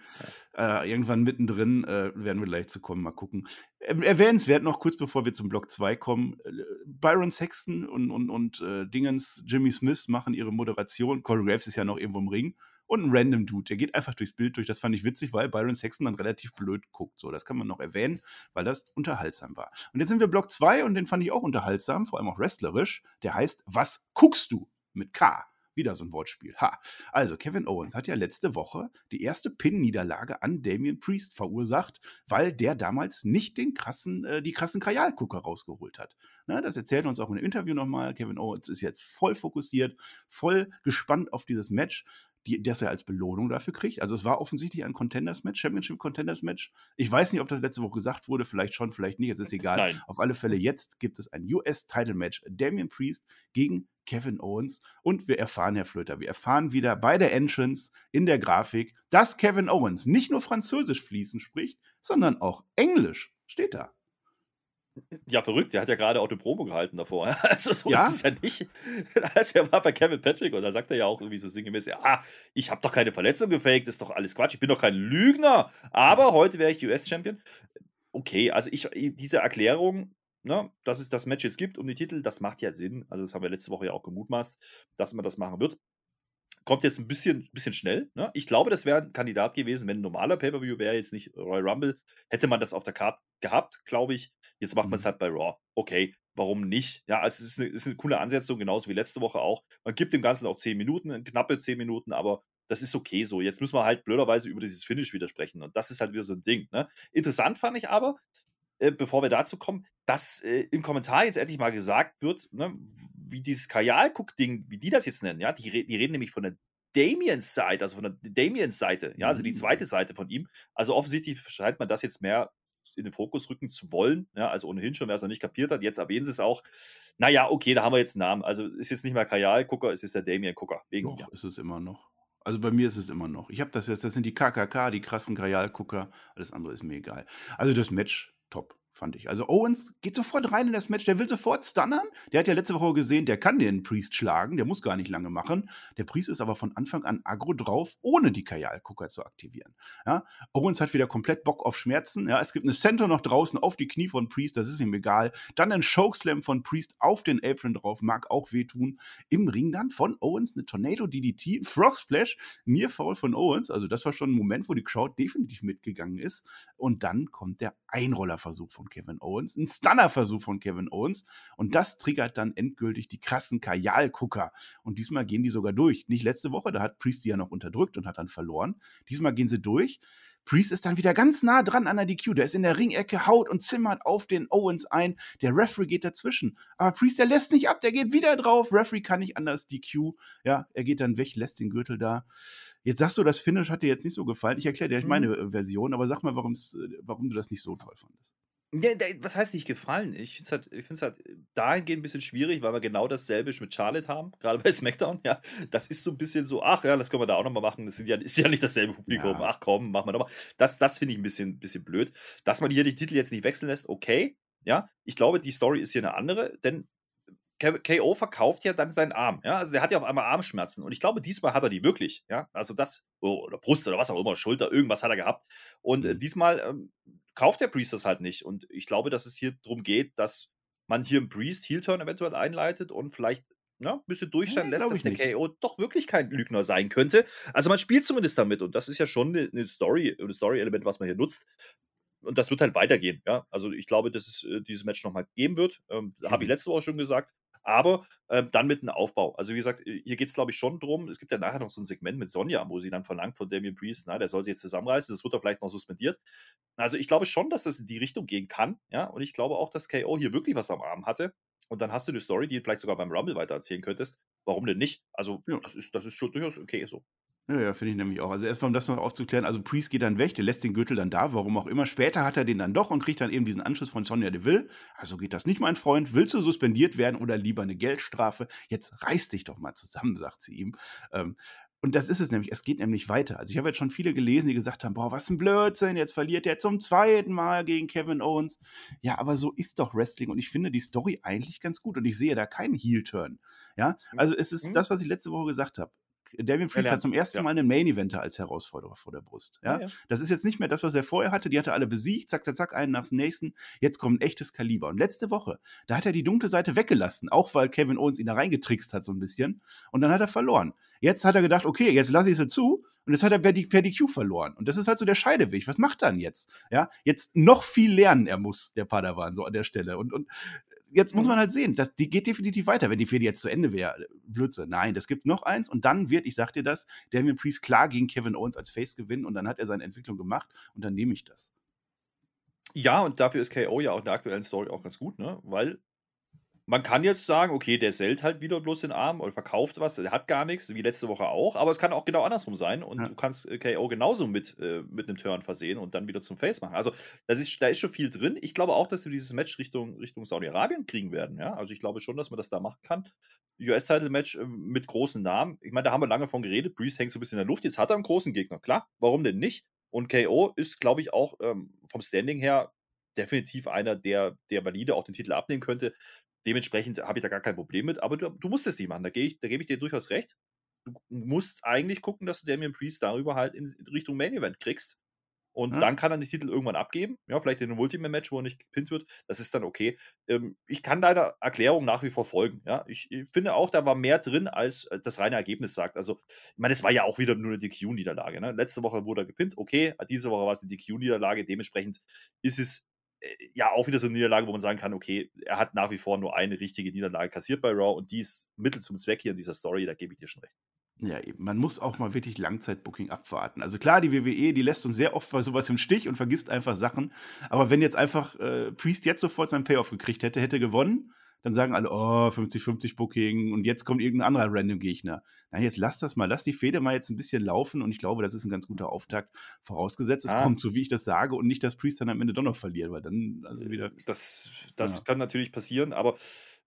[SPEAKER 2] ja. äh, irgendwann mittendrin äh, werden wir gleich zu kommen, mal gucken. Erwähnenswert noch kurz bevor wir zum Block 2 kommen, äh, Byron Sexton und, und, und äh, Dingens Jimmy Smith machen ihre Moderation. Corey Graves ist ja noch irgendwo im Ring und ein random Dude, der geht einfach durchs Bild durch. Das fand ich witzig, weil Byron Sexton dann relativ blöd guckt. So, das kann man noch erwähnen, weil das unterhaltsam war. Und jetzt sind wir Block 2 und den fand ich auch unterhaltsam, vor allem auch wrestlerisch. Der heißt Was guckst du? Mit K. Wieder so ein Wortspiel. Ha. Also, Kevin Owens hat ja letzte Woche die erste Pin-Niederlage an Damien Priest verursacht, weil der damals nicht den krassen, äh, die krassen Kajalgucker rausgeholt hat. Na, das erzählt uns auch in dem Interview nochmal. Kevin Owens ist jetzt voll fokussiert, voll gespannt auf dieses Match die, das er als Belohnung dafür kriegt. Also es war offensichtlich ein Contenders-Match, Championship-Contenders-Match. Ich weiß nicht, ob das letzte Woche gesagt wurde, vielleicht schon, vielleicht nicht, es ist egal. Nein. Auf alle Fälle, jetzt gibt es ein US-Title-Match. Damien Priest gegen Kevin Owens. Und wir erfahren, Herr Flöter, wir erfahren wieder bei der Entrance in der Grafik, dass Kevin Owens nicht nur Französisch fließend spricht, sondern auch Englisch. Steht da.
[SPEAKER 1] Ja, verrückt. Der hat ja gerade auch eine Promo gehalten davor. Also so ja? ist es ja nicht. Also er war bei Kevin Patrick und da sagt er ja auch irgendwie so sinngemäß, ja, ich habe doch keine Verletzung gefaked, ist doch alles Quatsch. Ich bin doch kein Lügner. Aber heute wäre ich US-Champion. Okay, also ich, diese Erklärung, ne, dass es das Match jetzt gibt um die Titel, das macht ja Sinn. Also das haben wir letzte Woche ja auch gemutmaßt, dass man das machen wird kommt jetzt ein bisschen, bisschen schnell. Ne? Ich glaube, das wäre ein Kandidat gewesen, wenn ein normaler Pay-Per-View wäre, jetzt nicht Royal Rumble, hätte man das auf der Karte gehabt, glaube ich. Jetzt macht man es mhm. halt bei Raw. Okay, warum nicht? Ja, also es ist eine, ist eine coole Ansetzung, genauso wie letzte Woche auch. Man gibt dem Ganzen auch 10 Minuten, knappe 10 Minuten, aber das ist okay so. Jetzt müssen wir halt blöderweise über dieses Finish widersprechen. Und das ist halt wieder so ein Ding. Ne? Interessant fand ich aber, äh, bevor wir dazu kommen, dass äh, im Kommentar jetzt endlich mal gesagt wird, ne, wie dieses Kajal-Cook-Ding, wie die das jetzt nennen, ja, die, die reden nämlich von der Damiens Seite, also von der Damiens Seite, ja, also die mhm. zweite Seite von ihm. Also offensichtlich scheint man das jetzt mehr in den Fokus rücken zu wollen, ja, also ohnehin schon, wer es noch nicht kapiert hat, jetzt erwähnen sie es auch. Naja, okay, da haben wir jetzt einen Namen. Also ist jetzt nicht mehr Kajal Gucker, es ist der Damien Gucker.
[SPEAKER 2] Wegen Doch, ist es immer noch. Also bei mir ist es immer noch. Ich habe das jetzt, das sind die KKK, die krassen Kajal-Gucker. Alles andere ist mir egal. Also das Match, top fand ich. Also Owens geht sofort rein in das Match, der will sofort stunnern. Der hat ja letzte Woche gesehen, der kann den Priest schlagen, der muss gar nicht lange machen. Der Priest ist aber von Anfang an aggro drauf, ohne die Kajal-Gucker zu aktivieren. Ja? Owens hat wieder komplett Bock auf Schmerzen. Ja? Es gibt eine Center noch draußen auf die Knie von Priest, das ist ihm egal. Dann ein Chokeslam von Priest auf den Apron drauf, mag auch wehtun. Im Ring dann von Owens eine Tornado DDT, Frog Splash, Near Foul von Owens. Also das war schon ein Moment, wo die Crowd definitiv mitgegangen ist. Und dann kommt der Einrollerversuch von von Kevin Owens, ein Stunner-Versuch von Kevin Owens und das triggert dann endgültig die krassen Kajal-Gucker. Und diesmal gehen die sogar durch. Nicht letzte Woche, da hat Priest die ja noch unterdrückt und hat dann verloren. Diesmal gehen sie durch. Priest ist dann wieder ganz nah dran an der DQ. Der ist in der Ringecke, haut und zimmert auf den Owens ein. Der Referee geht dazwischen. Aber Priest, der lässt nicht ab, der geht wieder drauf. Referee kann nicht anders DQ. Ja, er geht dann weg, lässt den Gürtel da. Jetzt sagst du, das Finish hat dir jetzt nicht so gefallen. Ich erkläre dir mhm. meine äh, Version, aber sag mal, äh, warum du das nicht so toll fandest.
[SPEAKER 1] Ja, was heißt nicht gefallen? Ich finde es halt, ich find's halt dahingehend ein bisschen schwierig, weil wir genau dasselbe mit Charlotte haben, gerade bei SmackDown. Ja, das ist so ein bisschen so, ach ja, das können wir da auch nochmal machen. Das ja, ist ja nicht dasselbe Publikum. Ja. Ach komm, machen wir nochmal. Das, das finde ich ein bisschen, bisschen blöd. Dass man hier die Titel jetzt nicht wechseln lässt, okay. Ja, ich glaube, die Story ist hier eine andere, denn KO verkauft ja dann seinen Arm. Ja, also der hat ja auf einmal Armschmerzen. Und ich glaube, diesmal hat er die wirklich. Ja, also das, oh, oder Brust oder was auch immer, Schulter, irgendwas hat er gehabt. Und äh, mhm. diesmal ähm, kauft der Priest das halt nicht. Und ich glaube, dass es hier darum geht, dass man hier einen Priest Heel-Turn eventuell einleitet und vielleicht ja, ein bisschen durchscheinen lässt, dass der nicht. KO doch wirklich kein Lügner sein könnte. Also man spielt zumindest damit und das ist ja schon eine Story, ein Story-Element, was man hier nutzt. Und das wird halt weitergehen, ja. Also ich glaube, dass es äh, dieses Match nochmal geben wird. Ähm, mhm. Habe ich letzte Woche schon gesagt. Aber ähm, dann mit einem Aufbau. Also wie gesagt, hier geht es, glaube ich, schon drum. Es gibt ja nachher noch so ein Segment mit Sonja, wo sie dann verlangt von Damien Priest, na, der soll sie jetzt zusammenreißen. Das wird doch vielleicht noch suspendiert. Also ich glaube schon, dass das in die Richtung gehen kann. Ja, und ich glaube auch, dass KO hier wirklich was am Arm hatte. Und dann hast du eine Story, die du vielleicht sogar beim Rumble weitererzählen könntest. Warum denn nicht? Also, ja. das, ist, das ist schon durchaus okay so.
[SPEAKER 2] Ja, ja finde ich nämlich auch. Also erstmal, um das noch aufzuklären, also Priest geht dann weg, der lässt den Gürtel dann da, warum auch immer. Später hat er den dann doch und kriegt dann eben diesen Anschluss von Sonja Deville. Also geht das nicht, mein Freund. Willst du suspendiert werden oder lieber eine Geldstrafe? Jetzt reiß dich doch mal zusammen, sagt sie ihm. Ähm, und das ist es nämlich, es geht nämlich weiter. Also ich habe jetzt schon viele gelesen, die gesagt haben, boah, was ein Blödsinn, jetzt verliert er zum zweiten Mal gegen Kevin Owens. Ja, aber so ist doch Wrestling und ich finde die Story eigentlich ganz gut und ich sehe da keinen Heel-Turn. Ja, also es ist mhm. das, was ich letzte Woche gesagt habe. Damien Priest hat zum ersten ja. Mal einen Main Eventer als Herausforderer vor der Brust. Ja? ja? Das ist jetzt nicht mehr das, was er vorher hatte. Die hat er alle besiegt, zack, zack, zack, einen nach dem nächsten. Jetzt kommt ein echtes Kaliber. Und letzte Woche, da hat er die dunkle Seite weggelassen, auch weil Kevin Owens ihn da reingetrickst hat so ein bisschen. Und dann hat er verloren. Jetzt hat er gedacht, okay, jetzt lasse ich sie zu. Und jetzt hat er per, per DQ verloren. Und das ist halt so der Scheideweg. Was macht er denn jetzt? Ja, jetzt noch viel lernen er muss, der Padawan, so an der Stelle. Und, und jetzt muss man halt sehen, dass die geht definitiv weiter, wenn die Fehde jetzt zu Ende wäre. Blödsinn. Nein, das gibt noch eins und dann wird, ich sag dir das, Damien Priest klar gegen Kevin Owens als Face gewinnen und dann hat er seine Entwicklung gemacht und dann nehme ich das.
[SPEAKER 1] Ja, und dafür ist KO ja auch in der aktuellen Story auch ganz gut, ne? Weil man kann jetzt sagen, okay, der sellt halt wieder bloß den Arm oder verkauft was, der hat gar nichts, wie letzte Woche auch, aber es kann auch genau andersrum sein und ja. du kannst KO genauso mit, äh, mit einem Turn versehen und dann wieder zum Face machen. Also das ist, da ist schon viel drin. Ich glaube auch, dass wir dieses Match Richtung, Richtung Saudi-Arabien kriegen werden. Ja? Also ich glaube schon, dass man das da machen kann. US-Title-Match äh, mit großen Namen. Ich meine, da haben wir lange von geredet. Breeze hängt so ein bisschen in der Luft. Jetzt hat er einen großen Gegner. Klar, warum denn nicht? Und KO ist, glaube ich, auch ähm, vom Standing her definitiv einer, der, der valide auch den Titel abnehmen könnte. Dementsprechend habe ich da gar kein Problem mit, aber du, du musst es nicht machen. Da, ich, da gebe ich dir durchaus recht. Du musst eigentlich gucken, dass du Damien Priest darüber halt in Richtung Main Event kriegst. Und ja. dann kann er den Titel irgendwann abgeben. Ja, vielleicht in einem Ultimate-Match, wo er nicht gepinnt wird. Das ist dann okay. Ähm, ich kann deiner Erklärung nach wie vor folgen. Ja, ich, ich, finde auch, da war mehr drin, als äh, das reine Ergebnis sagt. Also, ich meine, es war ja auch wieder nur eine DQ-Niederlage. Ne? Letzte Woche wurde er gepinnt. Okay, diese Woche war es eine DQ-Niederlage. Dementsprechend ist es ja auch wieder so eine Niederlage, wo man sagen kann, okay, er hat nach wie vor nur eine richtige Niederlage kassiert bei Raw und die ist Mittel zum Zweck hier in dieser Story, da gebe ich dir schon recht.
[SPEAKER 2] Ja, eben. Man muss auch mal wirklich Langzeitbooking abwarten. Also klar, die WWE, die lässt uns sehr oft bei sowas im Stich und vergisst einfach Sachen. Aber wenn jetzt einfach äh, Priest jetzt sofort seinen Payoff gekriegt hätte, hätte gewonnen, dann sagen alle, oh, 50-50 Booking und jetzt kommt irgendein anderer random Gegner. Nein, jetzt lass das mal, lass die Fehde mal jetzt ein bisschen laufen und ich glaube, das ist ein ganz guter Auftakt. Vorausgesetzt, es ah. kommt so, wie ich das sage und nicht, dass Priest dann am Ende doch noch verliert, weil dann also wieder.
[SPEAKER 1] Das, das ja. kann natürlich passieren, aber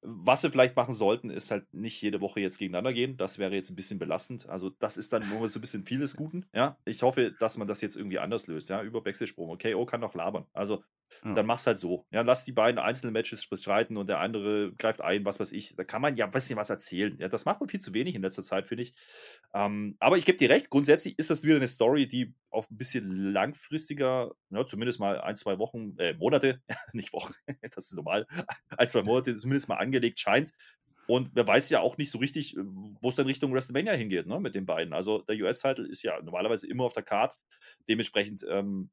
[SPEAKER 1] was sie vielleicht machen sollten, ist halt nicht jede Woche jetzt gegeneinander gehen. Das wäre jetzt ein bisschen belastend. Also, das ist dann nur so ein bisschen vieles Guten. Ja, ich hoffe, dass man das jetzt irgendwie anders löst. Ja, über Wechselsprung. Okay, oh, kann noch labern. Also, ja. dann mach's halt so. Ja, lass die beiden einzelnen Matches bestreiten und der andere greift ein, was weiß ich. Da kann man ja ein bisschen was erzählen. Ja, das macht man viel zu wenig in letzter Zeit, finde ich. Ähm, aber ich gebe dir recht, grundsätzlich ist das wieder eine Story, die auf ein bisschen langfristiger, ja, zumindest mal ein, zwei Wochen, äh, Monate, nicht Wochen, das ist normal, ein, zwei Monate zumindest mal angelegt scheint. Und wer weiß ja auch nicht so richtig, äh, wo es dann Richtung WrestleMania hingeht, ne, mit den beiden. Also der US-Title ist ja normalerweise immer auf der Card. Dementsprechend ähm,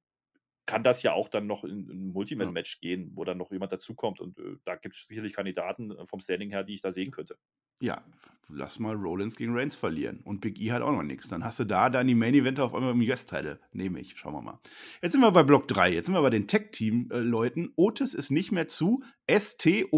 [SPEAKER 1] kann das ja auch dann noch in ein Multiman-Match ja. gehen, wo dann noch jemand dazukommt. Und äh, da gibt es sicherlich Kandidaten äh, vom Standing her, die ich da sehen könnte.
[SPEAKER 2] Ja, lass mal Rollins gegen Reigns verlieren. Und Big E hat auch noch nichts. Dann hast du da dann die Main Event auf einmal im US-Teile. Nehme ich. Schauen wir mal. Jetzt sind wir bei Block 3. Jetzt sind wir bei den Tech-Team-Leuten. Otis ist nicht mehr zu. S-T-O-P-P-E-N.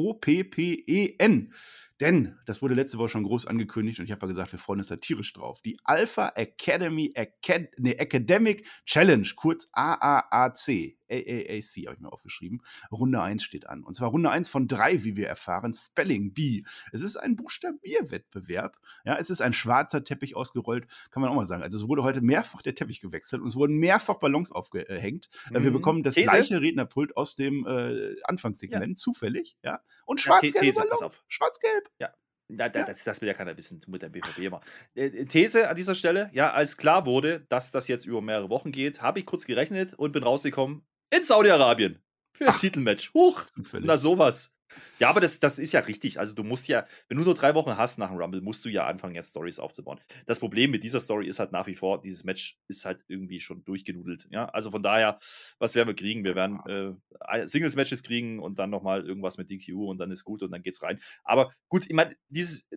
[SPEAKER 2] Denn, das wurde letzte Woche schon groß angekündigt und ich habe ja gesagt, wir freuen uns da tierisch drauf. Die Alpha Academy Acad nee, Academic Challenge, kurz AAAC, AAAC habe ich mir aufgeschrieben. Runde 1 steht an. Und zwar Runde 1 von 3, wie wir erfahren. Spelling Bee. Es ist ein Buchstabierwettbewerb. Ja, es ist ein schwarzer Teppich ausgerollt, kann man auch mal sagen. Also es wurde heute mehrfach der Teppich gewechselt und es wurden mehrfach Ballons aufgehängt. Mhm. Wir bekommen das These? gleiche Rednerpult aus dem äh, Anfangssegment, ja. zufällig. Ja. Und schwarz-gelbe ja, Ballons. Schwarz-gelb.
[SPEAKER 1] Ja. Ja, ja. Das, das, will ja keiner wissen mit der BVB immer. Äh, These an dieser Stelle, ja, als klar wurde, dass das jetzt über mehrere Wochen geht, habe ich kurz gerechnet und bin rausgekommen, in Saudi-Arabien für ein Ach, Titelmatch. Huch, na sowas. Ja, aber das, das ist ja richtig. Also du musst ja, wenn du nur drei Wochen hast nach dem Rumble, musst du ja anfangen, jetzt Stories aufzubauen. Das Problem mit dieser Story ist halt nach wie vor, dieses Match ist halt irgendwie schon durchgenudelt. Ja, also von daher, was werden wir kriegen? Wir werden äh, Singles-Matches kriegen und dann nochmal irgendwas mit DQ und dann ist gut und dann geht's rein. Aber gut, ich meine, dieses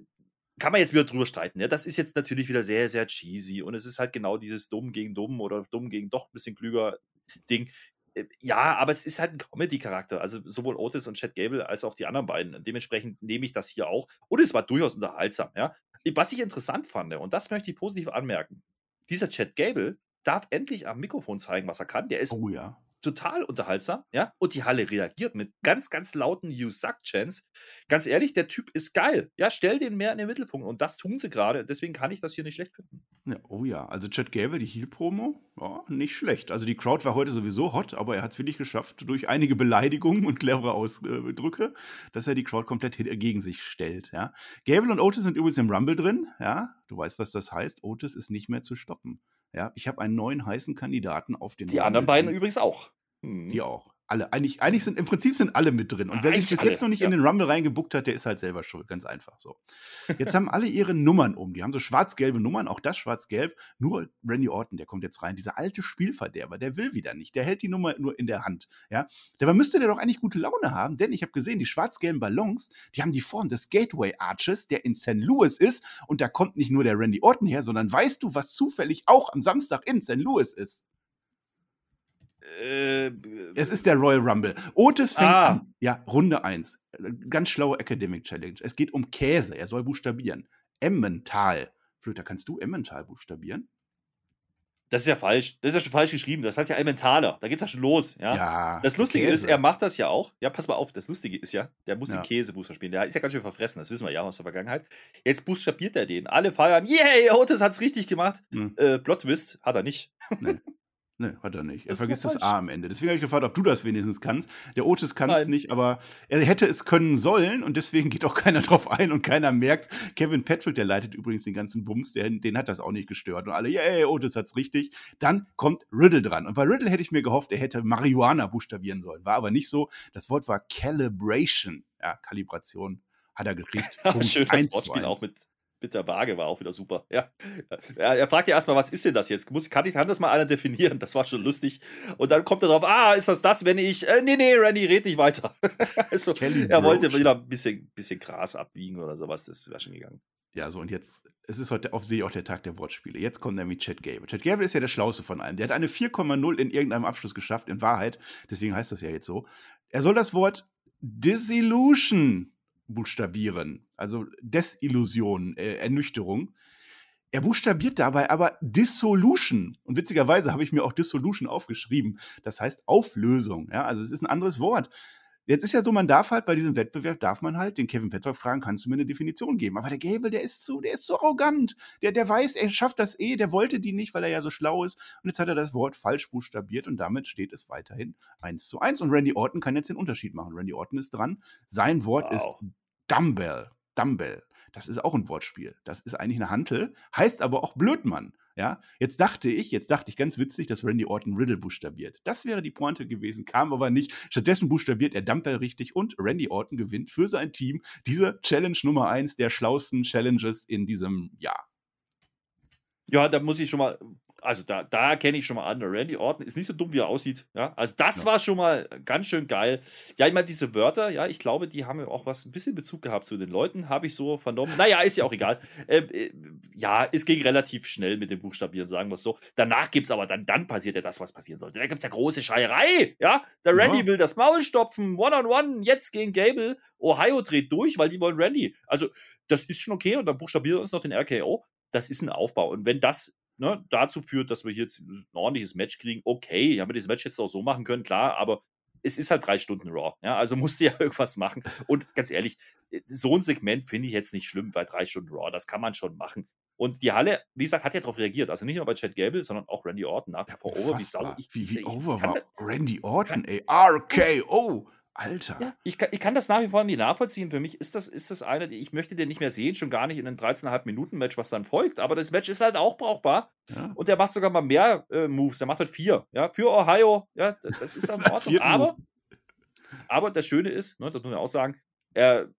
[SPEAKER 1] kann man jetzt wieder drüber streiten. Ja? Das ist jetzt natürlich wieder sehr, sehr cheesy und es ist halt genau dieses dumm gegen dumm oder dumm gegen doch ein bisschen klüger Ding. Äh, ja, aber es ist halt ein Comedy-Charakter. Also sowohl Otis und Chad Gable als auch die anderen beiden. Dementsprechend nehme ich das hier auch. Und es war durchaus unterhaltsam. Ja? Was ich interessant fand, und das möchte ich positiv anmerken: dieser Chad Gable darf endlich am Mikrofon zeigen, was er kann. Der ist
[SPEAKER 2] oh, ja
[SPEAKER 1] total unterhaltsam, ja. Und die Halle reagiert mit ganz, ganz lauten You Suck Chants. Ganz ehrlich, der Typ ist geil. Ja, stell den mehr in den Mittelpunkt. Und das tun sie gerade. Deswegen kann ich das hier nicht schlecht finden.
[SPEAKER 2] Ja, oh ja, also Chad Gable, die Heal-Promo, ja, nicht schlecht. Also die Crowd war heute sowieso hot, aber er hat es wirklich geschafft, durch einige Beleidigungen und clevere Ausdrücke, dass er die Crowd komplett gegen sich stellt. Ja. Gable und Otis sind übrigens im Rumble drin. Ja, du weißt, was das heißt. Otis ist nicht mehr zu stoppen. Ja, ich habe einen neuen heißen Kandidaten auf den.
[SPEAKER 1] Die anderen beiden übrigens auch.
[SPEAKER 2] Hm. Die auch. Alle. Eigentlich, eigentlich sind im Prinzip sind alle mit drin. Und wer sich bis alle, jetzt noch nicht ja. in den Rumble reingebuckt hat, der ist halt selber schuld. Ganz einfach so. Jetzt haben alle ihre Nummern um. Die haben so schwarz-gelbe Nummern, auch das schwarz-gelb. Nur Randy Orton, der kommt jetzt rein. Dieser alte Spielverderber, der will wieder nicht. Der hält die Nummer nur in der Hand. Ja? Dabei müsste der doch eigentlich gute Laune haben, denn ich habe gesehen, die schwarz-gelben Ballons, die haben die Form des Gateway Arches, der in St. Louis ist. Und da kommt nicht nur der Randy Orton her, sondern weißt du, was zufällig auch am Samstag in St. Louis ist? Äh, es ist der Royal Rumble. Otis fängt ah. an. Ja, Runde 1. Ganz schlaue Academic Challenge. Es geht um Käse. Er soll buchstabieren. Emmental. Flöter, kannst du Emmental buchstabieren?
[SPEAKER 1] Das ist ja falsch. Das ist ja schon falsch geschrieben. Das heißt ja Emmentaler. Da geht's ja schon los. Ja.
[SPEAKER 2] ja
[SPEAKER 1] das Lustige Käse. ist, er macht das ja auch. Ja, pass mal auf. Das Lustige ist ja, der muss ja. den Käse buchstabieren. Der ist ja ganz schön verfressen. Das wissen wir ja aus der Vergangenheit. Jetzt buchstabiert er den. Alle feiern. Yay, Otis hat's richtig gemacht. Hm. Äh, Plot Twist hat er nicht.
[SPEAKER 2] Nee. Ne, hat er nicht. Er das vergisst das A am Ende. Deswegen habe ich gefragt, ob du das wenigstens kannst. Der Otis kann es nicht, aber er hätte es können sollen und deswegen geht auch keiner drauf ein und keiner merkt. Kevin Patrick, der leitet übrigens den ganzen Bums, der, den hat das auch nicht gestört. Und alle, yeah, Otis hat's richtig. Dann kommt Riddle dran. Und bei Riddle hätte ich mir gehofft, er hätte Marihuana buchstabieren sollen. War aber nicht so. Das Wort war Calibration. Ja, Kalibration hat er gekriegt.
[SPEAKER 1] Schön das Wortspiel auch mit mit der Waage war auch wieder super. Ja. Er, er fragt ja erstmal, was ist denn das jetzt? Muss, kann, kann das mal einer definieren? Das war schon lustig. Und dann kommt er drauf, ah, ist das das, wenn ich. Äh, nee, nee, Randy, red nicht weiter. also, er wollte wieder ein bisschen, bisschen Gras abwiegen oder sowas. Das wäre schon gegangen.
[SPEAKER 2] Ja, so und jetzt, es ist heute auf See auch der Tag der Wortspiele. Jetzt kommt nämlich Chad Gable. Chad Gable ist ja der Schlauste von allen. Der hat eine 4,0 in irgendeinem Abschluss geschafft, in Wahrheit. Deswegen heißt das ja jetzt so. Er soll das Wort Disillusion buchstabieren, also Desillusion, äh, Ernüchterung. Er buchstabiert dabei aber Dissolution. Und witzigerweise habe ich mir auch Dissolution aufgeschrieben. Das heißt Auflösung. Ja, also es ist ein anderes Wort. Jetzt ist ja so, man darf halt bei diesem Wettbewerb, darf man halt den Kevin Petroff fragen, kannst du mir eine Definition geben? Aber der Gable, der ist so, der ist so arrogant. Der, der weiß, er schafft das eh, der wollte die nicht, weil er ja so schlau ist. Und jetzt hat er das Wort falsch buchstabiert und damit steht es weiterhin 1 zu 1. Und Randy Orton kann jetzt den Unterschied machen. Randy Orton ist dran. Sein Wort wow. ist Dumbbell. Dumbbell. Das ist auch ein Wortspiel. Das ist eigentlich eine Hantel, heißt aber auch Blödmann. Ja, jetzt dachte ich, jetzt dachte ich ganz witzig, dass Randy Orton Riddle buchstabiert. Das wäre die Pointe gewesen, kam aber nicht. Stattdessen buchstabiert er Dumbbell richtig und Randy Orton gewinnt für sein Team diese Challenge Nummer 1 der schlauesten Challenges in diesem Jahr.
[SPEAKER 1] Ja, da muss ich schon mal also da, da erkenne ich schon mal an, Randy Orton ist nicht so dumm, wie er aussieht. Ja, also das ja. war schon mal ganz schön geil. Ja, ich meine, diese Wörter, ja, ich glaube, die haben ja auch was, ein bisschen Bezug gehabt zu den Leuten, habe ich so vernommen. Naja, ist ja auch egal. Äh, äh, ja, es ging relativ schnell mit dem Buchstabieren, sagen wir es so. Danach gibt es aber dann, dann passiert ja das, was passieren sollte. Da gibt es ja große Scheierei. Ja, der Randy ja. will das Maul stopfen, One-on-one, -on -one, jetzt gegen Gable. Ohio dreht durch, weil die wollen Randy. Also, das ist schon okay und dann buchstabieren wir uns noch den RKO. Das ist ein Aufbau. Und wenn das ne, dazu führt, dass wir hier jetzt ein ordentliches Match kriegen, okay, haben wir das Match jetzt auch so machen können, klar, aber es ist halt drei Stunden Raw. Ja, also musste ja irgendwas machen. Und ganz ehrlich, so ein Segment finde ich jetzt nicht schlimm bei drei Stunden Raw. Das kann man schon machen. Und die Halle, wie gesagt, hat ja darauf reagiert. Also nicht nur bei Chad Gable, sondern auch Randy Orton nach wie vor over.
[SPEAKER 2] Wie, sau, ich, wie, wie ich, over war das, Randy Orton, ey. RKO. Alter.
[SPEAKER 1] Ja, ich, kann, ich kann das nach wie vor nicht nachvollziehen. Für mich ist das, ist das eine, ich möchte den nicht mehr sehen, schon gar nicht in einem 13,5 Minuten Match, was dann folgt. Aber das Match ist halt auch brauchbar. Ja. Und der macht sogar mal mehr äh, Moves. Der macht halt vier. Ja, für Ohio. Ja, das ist in Ordnung. aber, Aber das Schöne ist, ne, das muss man auch sagen, er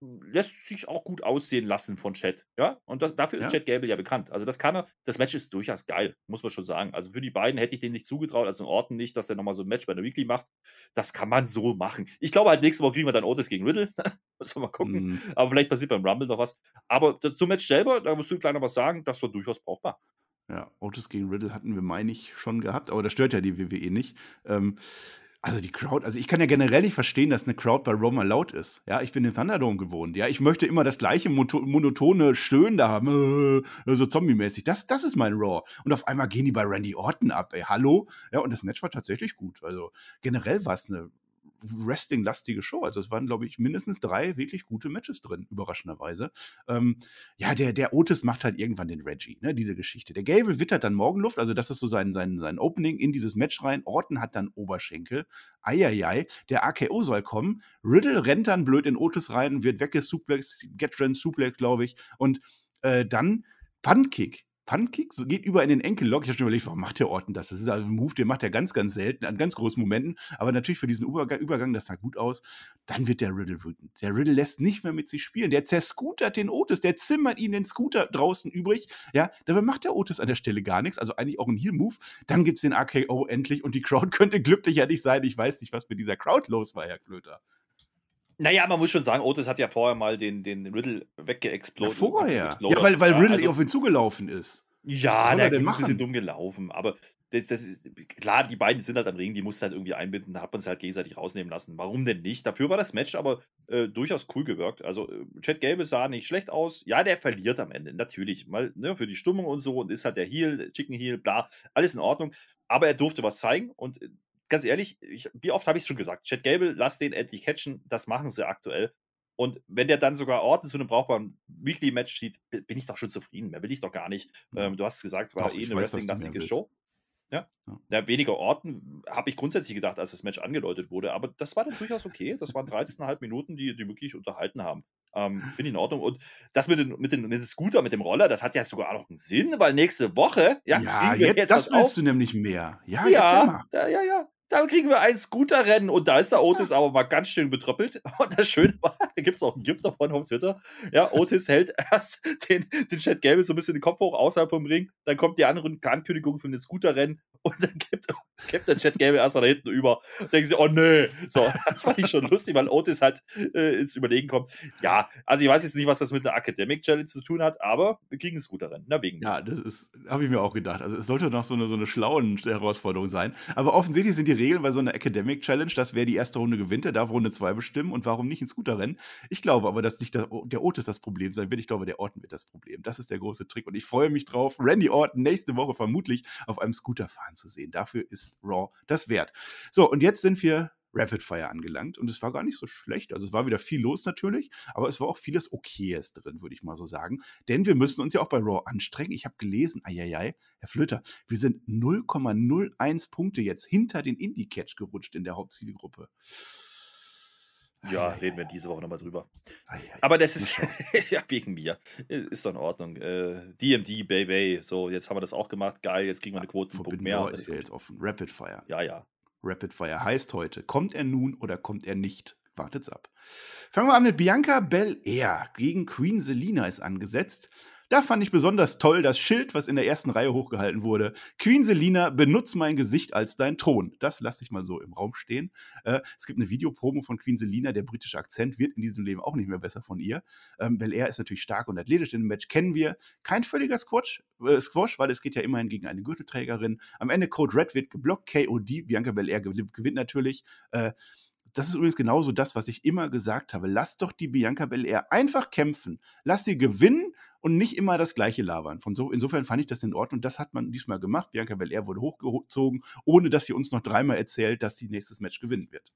[SPEAKER 1] lässt sich auch gut aussehen lassen von Chad. Ja, und das, dafür ist
[SPEAKER 2] Ja.
[SPEAKER 1] Chad Gable ja bekannt. Also, das kann er. Das Match ist durchaus geil, muss man schon sagen. Also, für die beiden hätte ich denen nicht zugetraut, also in Orten nicht, dass er nochmal so ein Match bei der Weekly macht. Das kann man so machen. Ich glaube halt, nächste Woche kriegen wir dann Otis gegen Riddle. Müssen wir mal gucken.
[SPEAKER 2] Mhm.
[SPEAKER 1] Aber vielleicht passiert beim Rumble noch was. Aber das, zum Match selber, da musst du noch was sagen, das war durchaus brauchbar.
[SPEAKER 2] Ja, Otis gegen Riddle hatten wir, meine ich, schon gehabt, aber das stört ja die WWE nicht. Ähm, also die Crowd, also ich kann ja generell nicht verstehen, dass eine Crowd bei Roma laut ist. Ja, ich bin in Thunderdome gewohnt. Ja, ich möchte immer das gleiche monotone Stöhnen da haben, äh, so zombie-mäßig. Das, das ist mein Raw. Und auf einmal gehen die bei Randy Orton ab, ey, hallo? Ja, und das Match war tatsächlich gut. Also generell war es eine Wrestling-lastige Show. Also es waren, glaube ich, mindestens drei wirklich gute Matches drin, überraschenderweise. Ähm, ja, der, der Otis macht halt irgendwann den Reggie, ne, diese Geschichte. Der Gable wittert dann Morgenluft, also das ist so sein, sein, sein Opening in dieses Match rein. Orton hat dann Oberschenkel. Eieiei, der AKO soll kommen. Riddle rennt dann blöd in Otis rein, wird weggesuplex, Get Suplex, glaube ich. Und äh, dann Puntkick. Puntkick geht über in den Enkellock. Ich habe schon überlegt, warum macht der Orton das? Das ist ein Move, den macht er ganz, ganz selten, an ganz großen Momenten. Aber natürlich für diesen Übergang, Übergang das sah gut aus. Dann wird der Riddle wütend. Der Riddle lässt nicht mehr mit sich spielen. Der zerscootert den Otis. Der zimmert ihm den Scooter draußen übrig. Ja, dabei macht der Otis an der Stelle gar nichts. Also eigentlich auch ein Heal-Move. Dann gibt es den AKO endlich und die Crowd könnte glücklicher nicht sein. Ich weiß nicht, was mit dieser Crowd los war, Herr Klöter.
[SPEAKER 1] Naja, man muss schon sagen, Otis hat ja vorher mal den, den Riddle weggeexplodiert.
[SPEAKER 2] vorher. Ja, weil, weil Riddle
[SPEAKER 1] also,
[SPEAKER 2] auf ihn zugelaufen ist.
[SPEAKER 1] Ja, der
[SPEAKER 2] er
[SPEAKER 1] ist ein bisschen dumm gelaufen. Aber das, das ist, klar, die beiden sind halt am Ring, die musst du halt irgendwie einbinden. Da hat man es halt gegenseitig rausnehmen lassen. Warum denn nicht? Dafür war das Match aber äh, durchaus cool gewirkt. Also, äh, Chad Gable sah nicht schlecht aus. Ja, der verliert am Ende, natürlich. Mal ne, für die Stimmung und so. Und ist halt der Heel, Chicken Heel, bla. Alles in Ordnung. Aber er durfte was zeigen. Und äh, ganz ehrlich, ich, wie oft habe ich es schon gesagt? Chad Gable, lass den endlich catchen. Das machen sie aktuell. Und wenn der dann sogar Orten zu einem brauchbaren Weekly-Match sieht, bi- bin ich doch schon zufrieden. Mehr will ich doch gar nicht. Ähm, du hast es gesagt, es war
[SPEAKER 2] Doch,
[SPEAKER 1] eh eine Wrestling-lastige. Show. Ja.
[SPEAKER 2] Ja.
[SPEAKER 1] weniger Orten habe ich grundsätzlich gedacht, als das Match angedeutet wurde. Aber das war dann durchaus okay. Das waren 13,5 Minuten, die, die wirklich unterhalten haben. Ähm, Finde ich in Ordnung. Und das mit, den, mit, den, mit dem Scooter, mit dem Roller, das hat ja sogar noch einen Sinn, weil nächste Woche, ja,
[SPEAKER 2] Ja,
[SPEAKER 1] wir
[SPEAKER 2] jetzt, das willst
[SPEAKER 1] auf.
[SPEAKER 2] du nämlich mehr. Ja, jetzt
[SPEAKER 1] Ja, ja, ja. Da kriegen wir ein Scooterrennen und da ist der Otis aber mal ganz schön betröppelt. Und das Schöne war, da gibt es auch ein GIF davon auf Twitter. Ja, Otis hält erst den, den Chad Gable so ein bisschen den Kopf hoch außerhalb vom Ring. Dann kommt die andere Ankündigung von den Scooterrennen und dann gibt, der Chad Gable erstmal da hinten über. Denken sie, oh nö. So, das fand ich schon lustig, weil Otis halt äh, ins Überlegen kommt. Ja, also ich weiß jetzt nicht, was das mit einer Academic Challenge zu tun hat, aber wir kriegen ein Scooterrennen. Na, wegen.
[SPEAKER 2] Ja, das ist, habe ich mir auch gedacht. Also es sollte noch so eine, so eine schlaue Herausforderung sein. Aber offensichtlich sind die Regeln bei so einer Academic Challenge, dass wer die erste Runde gewinnt, der darf Runde zwei bestimmen und warum nicht ein Scooterrennen. Ich glaube aber, dass nicht der, der Otis das Problem sein wird. Ich glaube, der Orton wird das Problem. Das ist der große Trick. Und ich freue mich drauf, Randy Orton nächste Woche vermutlich auf einem Scooter fahren zu sehen. Dafür ist Raw das wert. So, und jetzt sind wir Rapid Fire angelangt und es war gar nicht so schlecht. Also es war wieder viel los natürlich, aber es war auch vieles Okayes drin, würde ich mal so sagen. Denn wir müssen uns ja auch bei Raw anstrengen. Ich habe gelesen, eieiei, Herr Flöter, wir sind 0,01 Punkte jetzt hinter den Indie-Catch gerutscht in der Hauptzielgruppe.
[SPEAKER 1] Ja, reden wir diese Woche nochmal drüber. Aber das ist ja wegen mir. Ist doch in Ordnung. Äh, DMD, Baby, so, jetzt haben wir das auch gemacht. Geil, jetzt kriegen wir eine Quote einen Punkt
[SPEAKER 2] Forbidden
[SPEAKER 1] mehr. Das
[SPEAKER 2] ist ja jetzt offen. Rapid Fire.
[SPEAKER 1] ja, ja.
[SPEAKER 2] Rapid Fire heißt heute, kommt er nun oder kommt er nicht? Wartet's ab. Fangen wir an mit Bianca Belair gegen Queen Selina ist angesetzt. Da fand ich besonders toll das Schild, was in der ersten Reihe hochgehalten wurde. Queen Selina, benutz mein Gesicht als dein Thron. Das lasse ich mal so im Raum stehen. Äh, es gibt eine Videopromo von Queen Selina. Der britische Akzent wird in diesem Leben auch nicht mehr besser von ihr. Ähm, Belair ist natürlich stark und athletisch in dem Match, kennen wir. Kein völliger Squash, äh, Squash, weil es geht ja immerhin gegen eine Gürtelträgerin. Am Ende Code Red wird geblockt, KOD. Bianca Belair gewinnt natürlich. Äh, das ist übrigens genauso das, was ich immer gesagt habe. Lass doch die Bianca Belair einfach kämpfen. Lass sie gewinnen und nicht immer das Gleiche labern. Von so, insofern fand ich das in Ordnung. Das hat man diesmal gemacht. Bianca Belair wurde hochgezogen, ohne dass sie uns noch dreimal erzählt, dass sie nächstes Match gewinnen wird.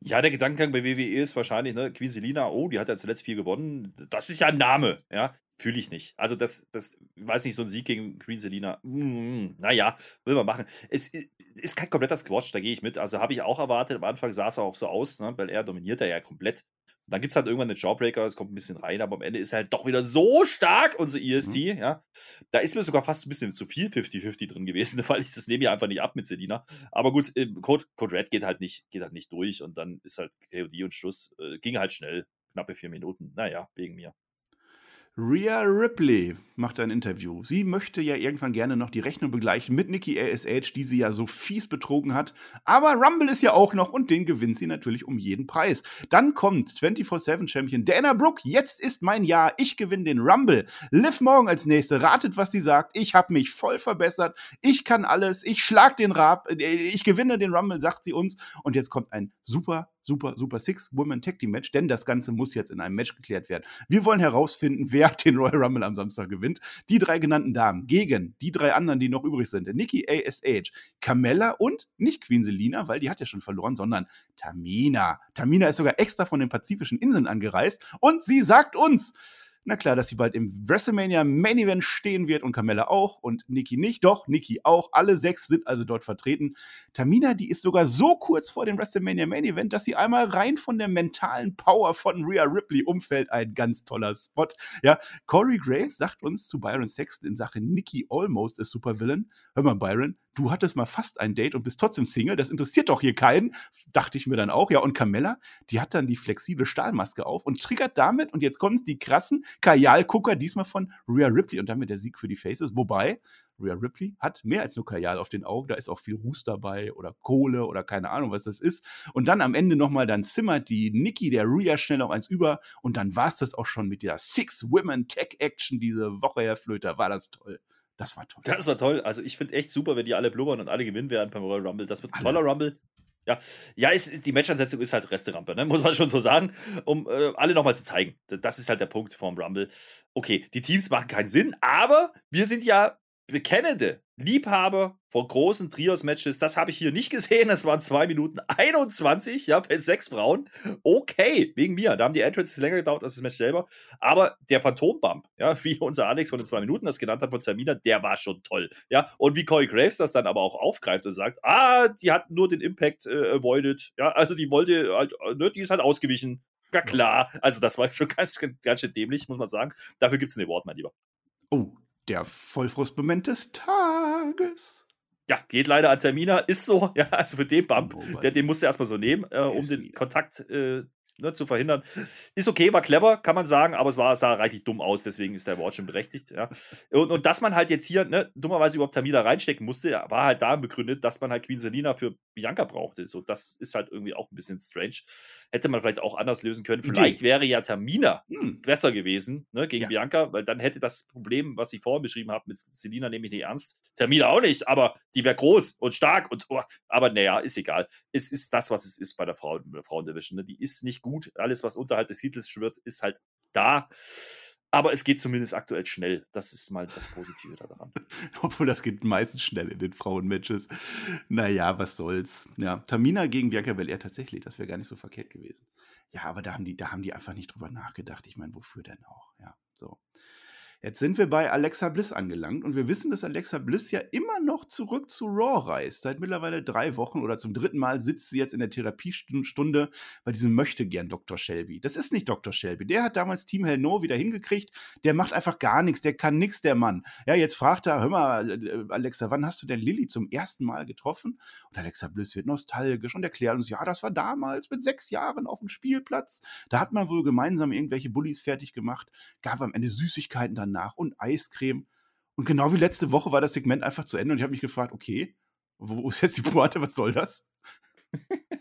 [SPEAKER 1] Ja, der Gedankengang bei WWE ist wahrscheinlich, ne, Quiselina, oh, die hat ja zuletzt viel gewonnen. Das ist ja ein Name, ja. Fühle ich nicht. Also, das, das, weiß nicht, so ein Sieg gegen Quiselina, mm, naja, will man machen. Es i- ist kein kompletter Squash, da gehe ich mit. Also, habe ich auch erwartet. Am Anfang sah es auch so aus, ne, weil er dominiert er ja komplett. dann gibt es halt irgendwann einen Jawbreaker, es kommt ein bisschen rein, aber am Ende ist er halt doch wieder so stark, unser EST, mhm. ja. Da ist mir sogar fast ein bisschen zu viel 50-50 drin gewesen, weil ich das nehme ja einfach nicht ab mit Selina. Aber gut, Code, Code Red geht halt nicht, geht halt nicht durch und dann ist halt KOD und Schluss. Äh, ging halt schnell, knappe vier Minuten. Naja, wegen mir.
[SPEAKER 2] Rhea Ripley macht ein Interview. Sie möchte ja irgendwann gerne noch die Rechnung begleichen mit Nikki ASH, die sie ja so fies betrogen hat. Aber Rumble ist ja auch noch und den gewinnt sie natürlich um jeden Preis. Dann kommt 24-7-Champion Dana Brooke. Jetzt ist mein Jahr. Ich gewinne den Rumble. Liv Morgan als nächste. Ratet, was sie sagt. Ich habe mich voll verbessert. Ich kann alles. Ich schlag den Rab. Äh, ich gewinne den Rumble, sagt sie uns. Und jetzt kommt ein super super, super Six-Women-Tag-Team-Match, denn das Ganze muss jetzt in einem Match geklärt werden. Wir wollen herausfinden, wer den Royal Rumble am Samstag gewinnt. Die drei genannten Damen gegen die drei anderen, die noch übrig sind. Nikki ASH, Carmella und nicht Queen Selina, weil die hat ja schon verloren, sondern Tamina. Tamina ist sogar extra von den Pazifischen Inseln angereist und sie sagt uns, na klar, dass sie bald im WrestleMania Main Event stehen wird und Carmella auch und Nikki nicht. Doch, Nikki auch. Alle sechs sind also dort vertreten. Tamina, die ist sogar so kurz vor dem WrestleMania Main Event, dass sie einmal rein von der mentalen Power von Rhea Ripley umfällt. Ein ganz toller Spot. Ja, Corey Graves sagt uns zu Byron Sexton in Sache Nikki almost a Supervillain. Hör mal, Byron, du hattest mal fast ein Date und bist trotzdem Single, das interessiert doch hier keinen, dachte ich mir dann auch. Ja, und Carmella, die hat dann die flexible Stahlmaske auf und triggert damit, und jetzt kommen die krassen Kajal-Gucker, diesmal von Rhea Ripley und damit der Sieg für die Faces. Wobei, Rhea Ripley hat mehr als nur Kajal auf den Augen, da ist auch viel Ruß dabei oder Kohle oder keine Ahnung, was das ist. Und dann am Ende nochmal, dann zimmert die Nikki der Rhea schnell noch eins über und dann war es das auch schon mit der Six Women Tech Action diese Woche, Herr Flöter, war das toll. Das war toll.
[SPEAKER 1] Das war toll. Also ich finde echt super, wenn die alle blubbern und alle gewinnen werden beim Royal Rumble. Das wird ein alle. toller Rumble. Ja, ja ist, die Matchansetzung ist halt Resterampe, ne? muss man schon so sagen, um äh, alle nochmal zu zeigen. Das ist halt der Punkt vom Rumble. Okay, die Teams machen keinen Sinn, aber wir sind ja bekennende Liebhaber von großen Trios-Matches, das habe ich hier nicht gesehen. Das waren 2 Minuten 21, ja, bei sechs Frauen. Okay, wegen mir. Da haben die Entrances länger gedauert als das Match selber. Aber der Phantom-Bump, ja, wie unser Alex von den 2 Minuten das genannt hat von Termina, der war schon toll. Ja, und wie Corey Graves das dann aber auch aufgreift und sagt, ah, die hat nur den Impact äh, avoided. Ja, also die wollte halt, ne, die ist halt ausgewichen. Ja, klar. Also, das war schon ganz, ganz schön dämlich, muss man sagen. Dafür gibt es einen Award, mein Lieber.
[SPEAKER 2] Oh, der Vollfrostmoment des Tages.
[SPEAKER 1] Ja, geht leider an Termina, ist so. Ja, also für den Bump, oh, der, den musste er erstmal so nehmen, äh, um den. Kontakt äh, ne, zu verhindern. Ist okay, war clever, kann man sagen, aber es war, sah reichlich dumm aus, deswegen ist der Award schon berechtigt. Ja. Und, und dass man halt jetzt hier ne, dummerweise überhaupt Tamina reinstecken musste, war halt daran begründet, dass man halt Queen Selina für Bianca brauchte. So, das ist halt irgendwie auch ein bisschen strange. Hätte man vielleicht auch anders lösen können. Vielleicht Idee. wäre ja Tamina hm. besser gewesen ne, gegen ja. Bianca, weil dann hätte das Problem, was ich vorhin beschrieben habe, mit Selina nehme ich nicht ernst. Tamina auch nicht, aber die wäre groß und stark und oh, aber naja, ist egal. Es ist das, was es ist bei der Frauen, Frauendivision. Ne? Die ist nicht gut. Alles, was unterhalb des Titels schwirrt, ist halt da. Aber es geht zumindest aktuell schnell. Das ist mal das Positive daran.
[SPEAKER 2] Obwohl das geht meistens schnell in den Frauenmatches. Naja, was soll's. Ja, Tamina gegen Bianca Belair tatsächlich, das wäre gar nicht so verkehrt gewesen. Ja, aber da haben die, da haben die einfach nicht drüber nachgedacht. Ich meine, wofür denn auch? Ja, so. Jetzt sind wir bei Alexa Bliss angelangt und wir wissen, dass Alexa Bliss ja immer noch zurück zu Raw reist. Seit mittlerweile drei Wochen oder zum dritten Mal sitzt sie jetzt in der Therapiestunde bei diesem Möchtegern Dr. Shelby. Das ist nicht Dr. Shelby. Der hat damals Team Hell No wieder hingekriegt. Der macht einfach gar nichts. Der kann nichts, der Mann. Ja, jetzt fragt er, hör mal, äh, Alexa, wann hast du denn Lilly zum ersten Mal getroffen? Und Alexa Bliss wird nostalgisch und erklärt uns, ja, das war damals mit sechs Jahren auf dem Spielplatz. Da hat man wohl gemeinsam irgendwelche Bullies fertig gemacht, gab am Ende Süßigkeiten dann nach und Eiscreme. Und genau wie letzte Woche war das Segment einfach zu Ende und ich habe mich gefragt, okay, wo, ist jetzt die Pointe, was soll das?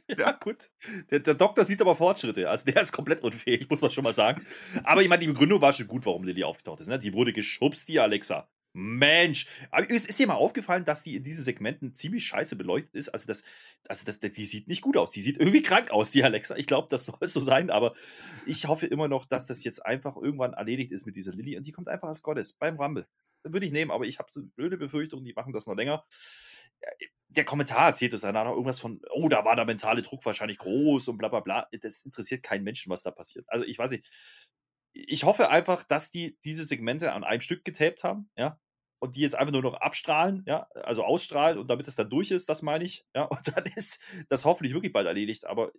[SPEAKER 1] ja, ja, gut. Der, der, Doktor sieht aber Fortschritte. Also der ist komplett unfähig, muss man schon mal sagen. Aber ich meine, die Begründung war schon gut, warum Lilly aufgetaucht ist. Ne? Die wurde geschubst, die Alexa. Mensch, aber es ist dir mal aufgefallen, dass die in diesen Segmenten ziemlich scheiße beleuchtet ist. Also, das, also das, die sieht nicht gut aus. Die sieht irgendwie krank aus, die Alexa. Ich glaube, das soll so sein, aber ich hoffe immer noch, dass das jetzt einfach irgendwann erledigt ist mit dieser Lilly und die kommt einfach als Gottes beim Rumble. Würde ich nehmen, aber ich habe so blöde Befürchtung, die machen das noch länger. Der Kommentar erzählt uns danach noch irgendwas von, oh, da war der mentale Druck wahrscheinlich groß und bla bla bla. Das interessiert keinen Menschen, was da passiert. Also, ich weiß nicht ich hoffe einfach, dass die diese Segmente an einem Stück getaped haben, ja. und die jetzt einfach nur noch abstrahlen, ja, also ausstrahlen und damit es dann durch ist, das meine ich, ja, und dann ist das hoffentlich wirklich bald erledigt, aber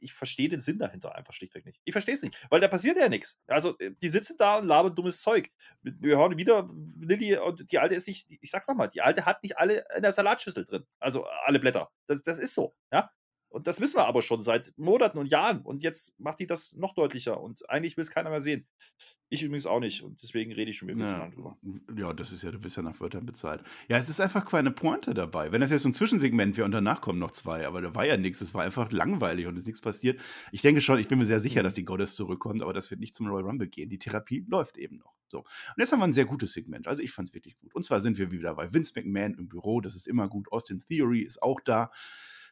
[SPEAKER 1] ich verstehe den Sinn dahinter einfach schlichtweg nicht. Ich verstehe es nicht, weil da passiert ja nichts. Also, äh, die sitzen da und labern dummes Zeug. Wir hören wieder, Lilly, und die Alte ist nicht, ich sag's nochmal, die Alte hat nicht alle in der Salatschüssel drin, also alle Blätter. Das, das ist so, ja. Und das wissen wir aber schon seit Monaten und Jahren. Und jetzt macht die das noch deutlicher. Und eigentlich will es keiner mehr sehen. Ich übrigens auch nicht. Und deswegen rede ich schon wieder
[SPEAKER 2] Ja,
[SPEAKER 1] drüber.
[SPEAKER 2] ja, das ist ja, du bist ja nach Wörtern bezahlt. Ja, es ist einfach keine Pointe dabei. Wenn das jetzt so ein Zwischensegment wäre und danach kommen noch zwei, aber da war ja nichts, es war einfach langweilig und es ist nichts passiert. Ich denke schon, ich bin mir sehr sicher, dass die Goddess zurückkommt, aber das wird nicht zum Royal Rumble gehen. Die Therapie läuft eben noch. So. Und jetzt haben wir ein sehr gutes Segment. Also ich fand es wirklich gut. Und zwar sind wir wieder bei Vince McMahon im Büro, das ist immer gut. Austin Theory ist auch da.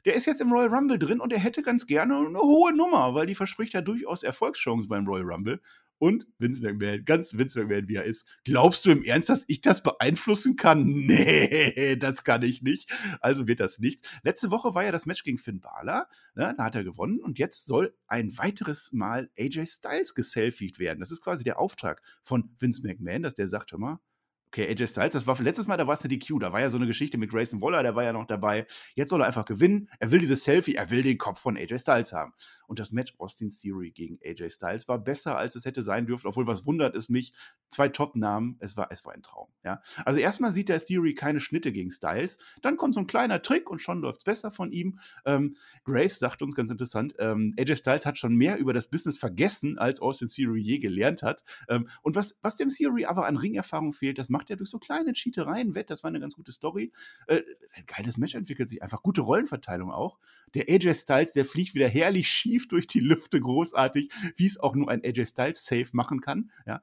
[SPEAKER 2] Der ist jetzt im Royal Rumble drin und er hätte ganz gerne eine hohe Nummer, weil die verspricht ja durchaus Erfolgschancen beim Royal Rumble. Und Vince McMahon, ganz Vince McMahon, wie er ist, glaubst du im Ernst, dass ich das beeinflussen kann? Nee, das kann ich nicht. Also wird das nichts. Letzte Woche war ja das Match gegen Finn Balor. Ne, da hat er gewonnen. Und jetzt soll ein weiteres Mal AJ Styles geselfied werden. Das ist quasi der Auftrag von Vince McMahon, dass der sagt, hör mal, Okay, AJ Styles, das war letztes Mal, da war es eine DQ, da war ja so eine Geschichte mit Grayson Waller, der war ja noch dabei. Jetzt soll er einfach gewinnen. Er will dieses Selfie, er will den Kopf von AJ Styles haben. Und das Match Austin Theory gegen AJ Styles war besser, als es hätte sein dürfen, obwohl was wundert es mich, zwei Top-Namen, es war, es war ein Traum. Ja? Also erstmal sieht der Theory keine Schnitte gegen Styles, dann kommt so ein kleiner Trick und schon läuft es besser von ihm. Ähm, Graves sagt uns ganz interessant, ähm, AJ Styles hat schon mehr über das Business vergessen, als Austin Theory je gelernt hat. Ähm, und was, was dem Theory aber an Ringerfahrung fehlt, das macht er durch so kleine Cheatereien wett. Das war eine ganz gute Story. Äh, ein geiles Match entwickelt sich einfach. Gute Rollenverteilung auch. Der AJ Styles, der fliegt wieder herrlich schief durch die Lüfte, großartig, wie es auch nur ein AJ Styles Safe machen kann. Ja,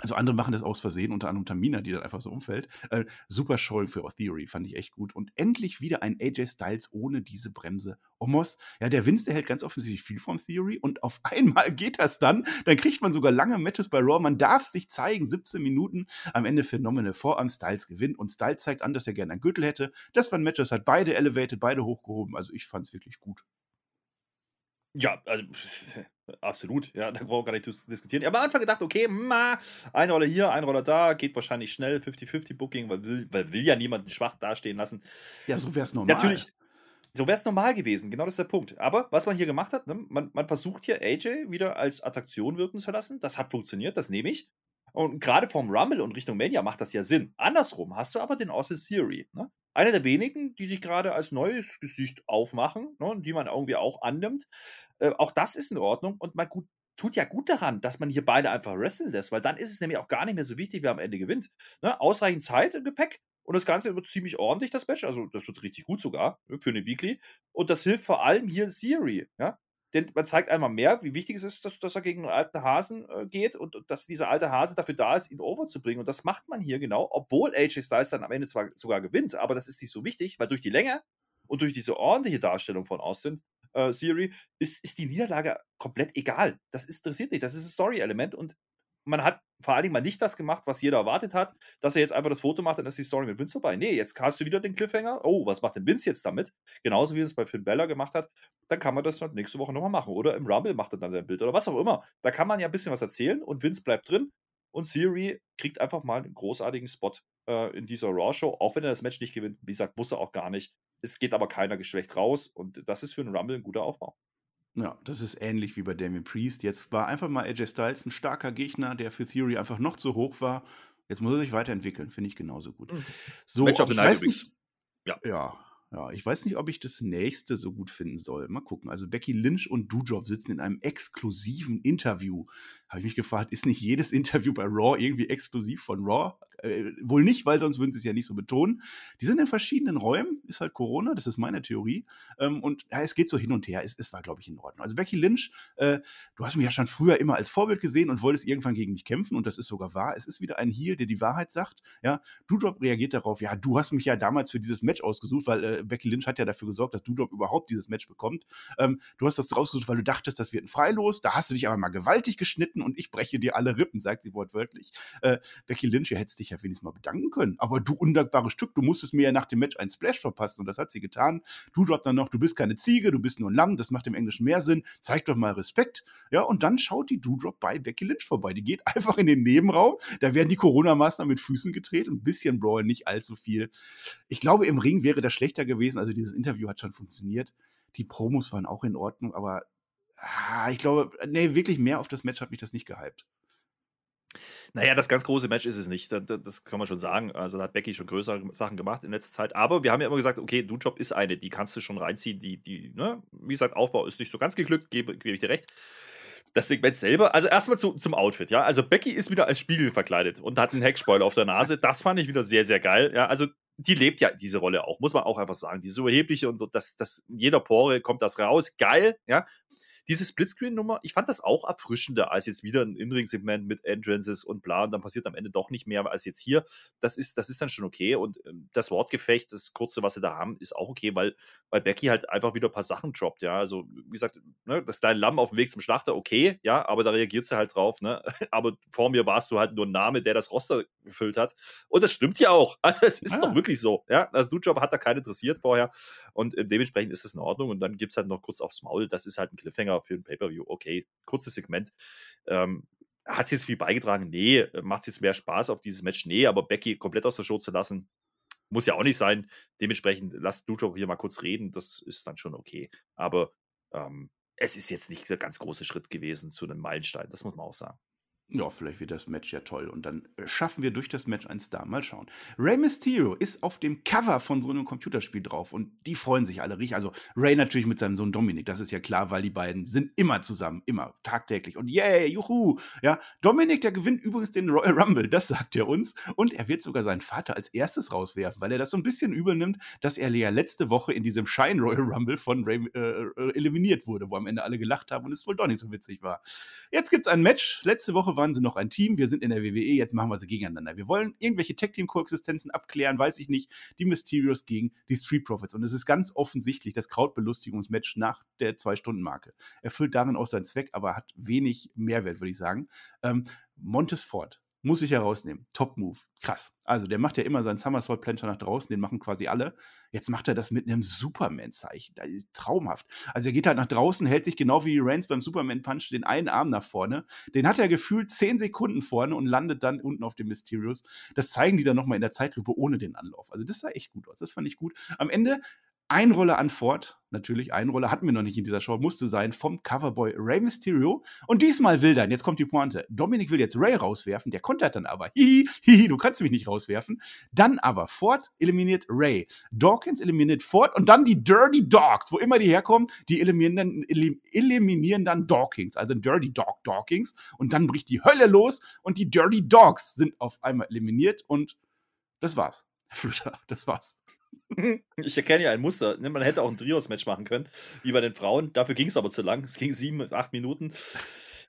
[SPEAKER 2] also andere machen das aus Versehen, unter anderem Tamina, die dann einfach so umfällt. Äh, super Showing für Theory, fand ich echt gut. Und endlich wieder ein AJ Styles ohne diese Bremse. Omos, ja, der Vince, der hält ganz offensichtlich viel von Theory und auf einmal geht das dann. Dann kriegt man sogar lange Matches bei Raw. Man darf sich zeigen, 17 Minuten. Am Ende phänomene Vorarm. Styles gewinnt und Styles zeigt an, dass er gerne einen Gürtel hätte. Das waren Matches, hat beide elevated, beide hochgehoben. Also ich fand es wirklich gut.
[SPEAKER 1] Ja, also absolut. Ja, da brauchen wir gar nicht dis diskutieren. Ich habe am Anfang gedacht, okay, ma, ein Roller hier, ein Roller da, geht wahrscheinlich schnell, 50-50 Booking, weil will, weil will ja niemanden schwach dastehen lassen.
[SPEAKER 2] Ja, so wäre es normal.
[SPEAKER 1] Natürlich, so wäre es normal gewesen, genau das ist der Punkt. Aber was man hier gemacht hat, ne, man, man versucht hier AJ wieder als Attraktion wirken zu lassen. Das hat funktioniert, das nehme ich. Und gerade vom Rumble und Richtung Mania macht das ja Sinn. Andersrum hast du aber den Austin Theory. Ne? Einer der wenigen, die sich gerade als neues Gesicht aufmachen, ne, die man irgendwie auch annimmt. Äh, auch das ist in Ordnung und man gut, tut ja gut daran, dass man hier beide einfach wresteln lässt, weil dann ist es nämlich auch gar nicht mehr so wichtig, wer am Ende gewinnt. Ne? Ausreichend Zeit im Gepäck und das Ganze wird ziemlich ordentlich, das Match. Also, das wird richtig gut sogar ne, für eine Weekly. Und das hilft vor allem hier Theory. Ja? Denn man zeigt einmal mehr, wie wichtig es ist, dass, dass er gegen einen alten Hasen äh, geht und, und, dass dieser alte Hase dafür da ist, ihn overzubringen. Und das macht man hier genau, obwohl AJ Styles dann am Ende zwar sogar gewinnt, aber das ist nicht so wichtig, weil durch die Länge und durch diese ordentliche Darstellung von Austin äh, Theory ist, ist die Niederlage komplett egal. Das interessiert nicht. Das ist ein Story-Element und man hat vor allen Dingen mal nicht das gemacht, was jeder erwartet hat, dass er jetzt einfach das Foto macht und ist die Story mit Vince vorbei. Nee, jetzt hast du wieder den Cliffhanger. Oh, was macht denn Vince jetzt damit? Genauso wie er es bei Finn Bella gemacht hat. Dann kann man das nächste Woche nochmal machen. Oder im Rumble macht er dann sein Bild oder was auch immer. Da kann man ja ein bisschen was erzählen und Vince bleibt drin. Und Theory kriegt einfach mal einen großartigen Spot äh, in dieser Raw-Show, auch wenn er das Match nicht gewinnt. Wie gesagt, muss er auch gar nicht. Es geht aber keiner geschwächt raus und das ist für einen Rumble ein guter Aufbau.
[SPEAKER 2] Ja, das ist ähnlich wie bei Damien Priest. Jetzt war einfach mal AJ Styles ein starker Gegner, der für Theory einfach noch zu hoch war. Jetzt muss er sich weiterentwickeln, finde ich genauso gut. Mhm. So,
[SPEAKER 1] the Night übrigens.
[SPEAKER 2] Ja. ja. Ja, ich weiß nicht, ob ich das nächste so gut finden soll. Mal gucken. Also Becky Lynch und Doudrop sitzen in einem exklusiven Interview. Habe ich mich gefragt, ist nicht jedes Interview bei Raw irgendwie exklusiv von Raw? Äh, wohl nicht, weil sonst würden sie es ja nicht so betonen. Die sind in verschiedenen Räumen, ist halt Corona, das ist meine Theorie. Ähm, und ja, es geht so hin und her. Es, es war, glaube ich, in Ordnung. Also Becky Lynch, äh, du hast mich ja schon früher immer als Vorbild gesehen und wolltest irgendwann gegen mich kämpfen und das ist sogar wahr. Es ist wieder ein Heel, der die Wahrheit sagt. Ja, Doudrop reagiert darauf, ja, du hast mich ja damals für dieses Match ausgesucht, weil äh, Becky Lynch hat ja dafür gesorgt, dass Doudrop überhaupt dieses Match bekombt. Ähm, du hast das rausgesucht, weil du dachtest, das wird ein Freilos. Da hast du dich aber mal gewaltig geschnitten und ich breche dir alle Rippen, sagt sie wortwörtlich. Äh, Becky Lynch, ihr hättest dich ja wenigstens mal bedanken können. Aber du undankbares Stück, du musstest mir ja nach dem Match einen Splash verpassen und das hat sie getan. Du droppt dann noch, du bist keine Ziege, du bist nur ein Lamm, das macht im Englischen mehr Sinn. Zeig doch mal Respekt. Ja, und dann schaut die Doodrop bei Becky Lynch vorbei. Die geht einfach in den Nebenraum, da werden die Corona-Maßnahmen mit Füßen gedreht ein bisschen Brawl, nicht allzu viel. Ich glaube, im Ring wäre das schlechter gewesen. Also dieses Interview hat schon funktioniert. Die Promos waren auch in Ordnung, aber ah, ich glaube, nee, wirklich mehr auf das Match hat mich das nicht gehypt.
[SPEAKER 1] Naja, das ganz große Match ist es nicht. Das, das kann man schon sagen. Also da hat Becky schon größere Sachen gemacht in letzter Zeit. Aber wir haben ja immer gesagt, okay, Du-Job ist eine, die kannst du schon reinziehen. Die, die, ne? Wie gesagt, Aufbau ist nicht so ganz geglückt, gebe, gebe ich dir recht. Das Segment selber, also erstmal zu, zum Outfit, ja. Also Becky ist wieder als Spiegel verkleidet und hat einen Heckspoiler auf der Nase. Das fand ich wieder sehr, sehr geil. Ja, also die lebt ja diese Rolle auch, muss man auch einfach sagen. Die so erhebliche und so, dass, dass jeder Pore kommt das raus. Geil, ja diese Splitscreen-Nummer, ich fand das auch erfrischender als jetzt wieder ein In-Ring-Segment mit Entrances und bla und dann passiert am Ende doch nicht mehr als jetzt hier. Das ist, das ist dann schon okay und ähm, das Wortgefecht, das kurze, was sie da haben, ist auch okay, weil, weil Becky halt einfach wieder ein paar Sachen droppt, ja. Also, wie gesagt, ne, das kleine Lamm auf dem Weg zum Schlachter, okay, ja, aber da reagiert sie halt drauf, ne. Aber vor mir warst du halt nur ein Name, der das Roster gefüllt hat. Und das stimmt ja auch. Es ist ah. doch wirklich so, ja. Also, Job hat da keinen interessiert vorher und äh, dementsprechend ist es in Ordnung und dann gibt es halt noch kurz aufs Maul. Das ist halt ein Cliffhanger für ein Pay-Per-View. Okay, kurzes Segment. Ähm, hat es jetzt viel beigetragen? Nee. Macht es jetzt mehr Spaß auf dieses Match? Nee, aber Becky komplett aus der Show zu lassen, muss ja auch nicht sein. Dementsprechend lasst Lucha hier mal kurz reden. Das ist dann schon okay. Aber ähm, es ist jetzt nicht der ganz große Schritt gewesen zu einem Meilenstein. Das muss man auch sagen.
[SPEAKER 2] Ja, vielleicht wird das Match ja toll. Und dann äh, schaffen wir durch das Match ein Star. Mal schauen. Rey Mysterio ist auf dem Cover von so einem Computerspiel drauf. Und die freuen sich alle richtig. Also Rey natürlich mit seinem Sohn Dominik. Das ist ja klar, weil die beiden sind immer zusammen. Immer. Tagtäglich. Und yay, juhu. Ja, Dominik, der gewinnt übrigens den Royal Rumble. Das sagt er uns. Und er wird sogar seinen Vater als erstes rauswerfen, weil er das so ein bisschen übernimmt, dass er ja letzte Woche in diesem Schein Royal Rumble von Rey äh, äh, eliminiert wurde, wo am Ende alle gelacht haben und es wohl doch nicht so witzig war. Jetzt gibt es ein Match. Letzte Woche war waren sie noch ein Team, wir sind in der WWE, jetzt machen wir sie gegeneinander. Wir wollen irgendwelche Tech-Team-Koexistenzen abklären, weiß ich nicht. Die Mysterios gegen die Street Profits. Und es ist ganz offensichtlich das Krautbelustigungsmatch nach der Zwei-Stunden-Marke. Erfüllt darin auch seinen Zweck, aber hat wenig Mehrwert, würde ich sagen. Ähm, Montes Ford muss ich herausnehmen. Top Move. Krass. Also, der macht ja immer seinen Somersault Planter nach draußen, den machen quasi alle. Jetzt macht er das mit einem Superman-Zeichen. Das ist traumhaft. Also, er geht halt nach draußen, hält sich genau wie Reigns beim Superman-Punch den einen Arm nach vorne. Den hat er gefühlt 10 Sekunden vorne und landet dann unten auf dem Mysterios. Das zeigen die dann nochmal in der Zeitlupe ohne den Anlauf. Also, das sah echt gut aus. Das fand ich gut. Am Ende Einrolle an Ford, natürlich, Einrolle hatten wir noch nicht in dieser Show, musste sein, vom Coverboy Rey Mysterio. Und diesmal will dann, jetzt kommt die Pointe, Dominik will jetzt Ray rauswerfen, der kontert dann aber, hihi, hihi, du kannst mich nicht rauswerfen. Dann aber Ford eliminiert Ray, Dawkins eliminiert Ford und dann die Dirty Dogs, wo immer die herkommen, die eliminieren dann, eliminieren dann Dawkins, also Dirty Dog Dawkins. Und dann bricht die Hölle los und die Dirty Dogs sind auf einmal eliminiert und das war's. Herr Flütter, das war's.
[SPEAKER 1] Ich erkenne ja ein Muster. Ne? Man hätte auch ein Trios-Match machen können, wie bei den Frauen. Dafür ging es aber zu lang. Es ging sieben, acht Minuten.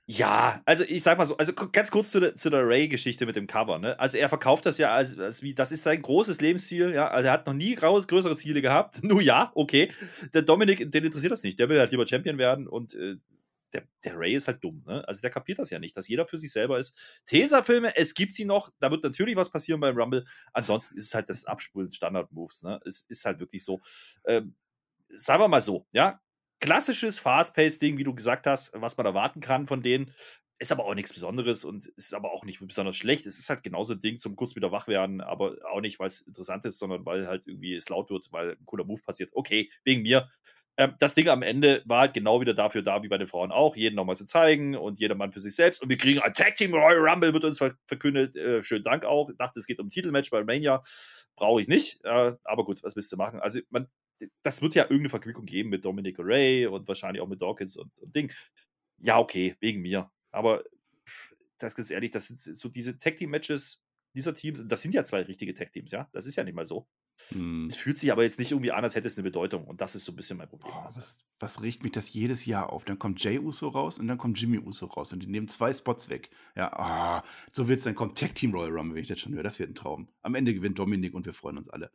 [SPEAKER 1] Ja, also ich sag mal so, also ganz kurz zu der, zu der Ray-Geschichte mit dem Cover. Ne? Also er verkauft das ja als, als wie, das ist sein großes Lebensziel. Ja? Also er hat noch nie größere Ziele gehabt. Nur ja, okay. Der Dominik, den interessiert das nicht. Der will halt lieber Champion werden und äh, der, der Ray ist halt dumm, ne? Also der kapiert das ja nicht, dass jeder für sich selber ist. Tesa-Filme, es gibt sie noch, da wird natürlich was passieren beim Rumble. Ansonsten ist es halt das Abspulen Standard-Moves, ne? Es ist halt wirklich so. Ähm, sagen wir mal so, ja. Klassisches Fast-Paced-Ding, wie du gesagt hast, was man erwarten kann von denen. Ist aber auch nichts Besonderes und ist aber auch nicht besonders schlecht. Es ist halt genauso ein Ding zum kurz wieder wach werden, aber auch nicht, weil es interessant ist, sondern weil halt irgendwie es laut wird, weil ein cooler Move passiert. Okay, wegen mir. Ähm, das Ding am Ende war halt genau wieder dafür da, wie bei den Frauen auch, jeden nochmal zu zeigen und jeder Mann für sich selbst. Und wir kriegen ein Tag Team Royal Rumble, wird uns verkündet. Äh, schönen Dank auch. Ich dachte, es geht um Titelmatch bei Mania. Brauche ich nicht. Äh, aber gut, was willst du machen? Also, man, das wird ja irgendeine Verquickung geben mit Dominic Ray und wahrscheinlich auch mit Dawkins und, und Ding. Ja, okay, wegen mir. Aber das ganz ehrlich, das sind so diese Tag Team Matches dieser Teams, das sind ja zwei richtige Tag Teams, ja. Das ist ja nicht mal so. Hm. Es fühlt sich aber jetzt nicht irgendwie an, als hätte es eine Bedeutung. Und das ist so ein bisschen mein Problem.
[SPEAKER 2] Oh, was, was, regt mich das jedes Jahr auf? Dann kommt Jay Uso raus und dann kommt Jimmy Uso raus und die nehmen zwei Spots weg. Ja, oh, so wird es dann kommt Tag Team Royal Rumble, wenn ich das schon höre. Das wird ein Traum. Am Ende gewinnt Dominik und wir freuen uns alle.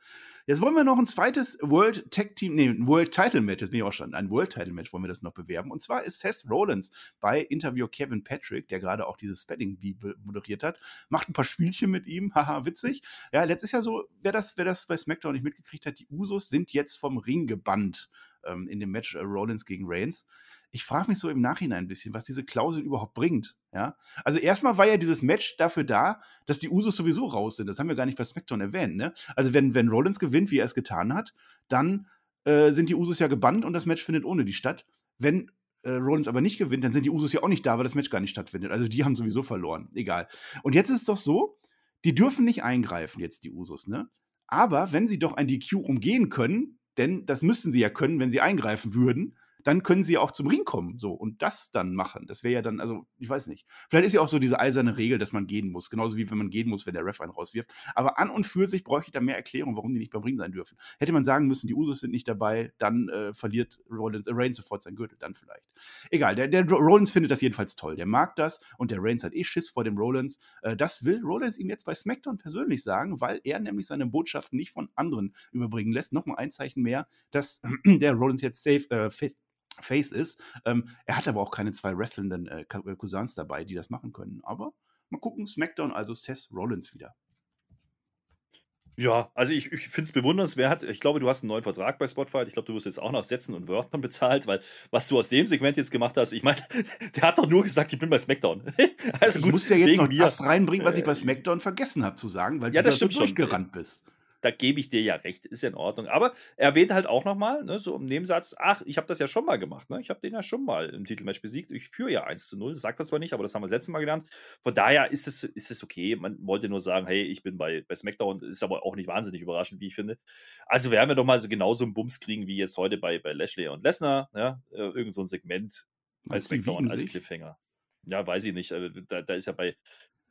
[SPEAKER 2] Jetzt wollen wir noch ein zweites World Tag Team, nee, ein World Title Match, jetzt bin ich auch schon, ein World Title Match wollen wir das noch bewerben. Und zwar ist Seth Rollins bei Interview Kevin Patrick, der gerade auch dieses Spelling Bee moderiert hat, macht ein paar Spielchen mit ihm, haha, witzig. Ja, letztes Jahr so, wer das, wer das bei SmackDown nicht mitgekriegt hat, die Usos sind jetzt vom Ring gebannt ähm, in dem Match äh, Rollins gegen Reigns. Ich frage mich so im Nachhinein ein bisschen, was diese Klausel überhaupt bringt. Ja? Also erstmal war ja dieses Match dafür da, dass die Usos sowieso raus sind. Das haben wir gar nicht bei SmackDown erwähnt. Ne? Also wenn, wenn Rollins gewinnt, wie er es getan hat, dann äh, sind die Usos ja gebannt und das Match findet ohne die statt. Wenn äh, Rollins aber nicht gewinnt, dann sind die Usos ja auch nicht da, weil das Match gar nicht stattfindet. Also die haben sowieso verloren. Egal. Und jetzt ist es doch so, die dürfen nicht eingreifen, jetzt die Usos, ne? Aber wenn sie doch ein DQ umgehen können, denn das müssten sie ja können, wenn sie eingreifen würden, dann können sie auch zum Ring kommen so und das dann machen. Das wäre ja dann, also ich weiß nicht. Vielleicht ist ja auch so diese eiserne Regel, dass man gehen muss, genauso wie wenn man gehen muss, wenn der Ref einen rauswirft. Aber an und für sich bräuchte ich da mehr Erklärung, warum die nicht beim Ring sein dürfen. Hätte man sagen müssen, die Usos sind nicht dabei, dann äh, verliert Rollins, äh, Reigns sofort sein Gürtel, dann vielleicht. Egal, der, der Rollins findet das jedenfalls toll. Der mag das und der Reigns hat eh Schiss vor dem Rollins. Äh, das will Rollins ihm jetzt bei SmackDown persönlich sagen, weil er nämlich seine Botschaften nicht von anderen überbringen lässt. Nochmal ein Zeichen mehr, dass der Rollins jetzt safe, äh, Face ist. Ähm, er hat aber auch keine zwei wrestlenden äh, äh, Cousins dabei, die das machen können. Aber mal gucken, SmackDown, also Seth Rollins wieder.
[SPEAKER 1] Ja, also ich, ich finde es bewundernswert. Ich glaube, du hast einen neuen Vertrag bei Spotify. Ich glaube, du wirst jetzt auch noch Sätzen und Wörtern bezahlt, weil was du aus dem Segment jetzt gemacht hast, ich meine, der hat doch nur gesagt, ich bin bei SmackDown.
[SPEAKER 2] also gut, ich muss ja jetzt noch mir. das reinbringen, was ich bei SmackDown vergessen habe zu sagen, weil
[SPEAKER 1] ja,
[SPEAKER 2] du
[SPEAKER 1] das da so
[SPEAKER 2] durchgerannt bist
[SPEAKER 1] da gebe ich dir ja recht, ist ja in Ordnung. Aber er erwähnt halt auch nochmal, ne, so im Nebensatz, ach, ich habe das ja schon mal gemacht, ne? Ich habe den ja schon mal im Titelmatch besiegt. Ich führe ja 1 zu 0. Das sagt er zwar nicht, aber das haben wir das letzte Mal gelernt. Von daher ist es, ist es okay. Man wollte nur sagen, hey, ich bin bei, bei SmackDown, ist aber auch nicht wahnsinnig überraschend, wie ich finde. Also werden wir doch mal so genauso einen Bums kriegen wie jetzt heute bei, bei Lashley und Lesnar, ja? Äh, irgend so ein Segment bei SmackDown als Cliffhanger. Ja, weiß ich nicht. Also, da, da, ist ja bei,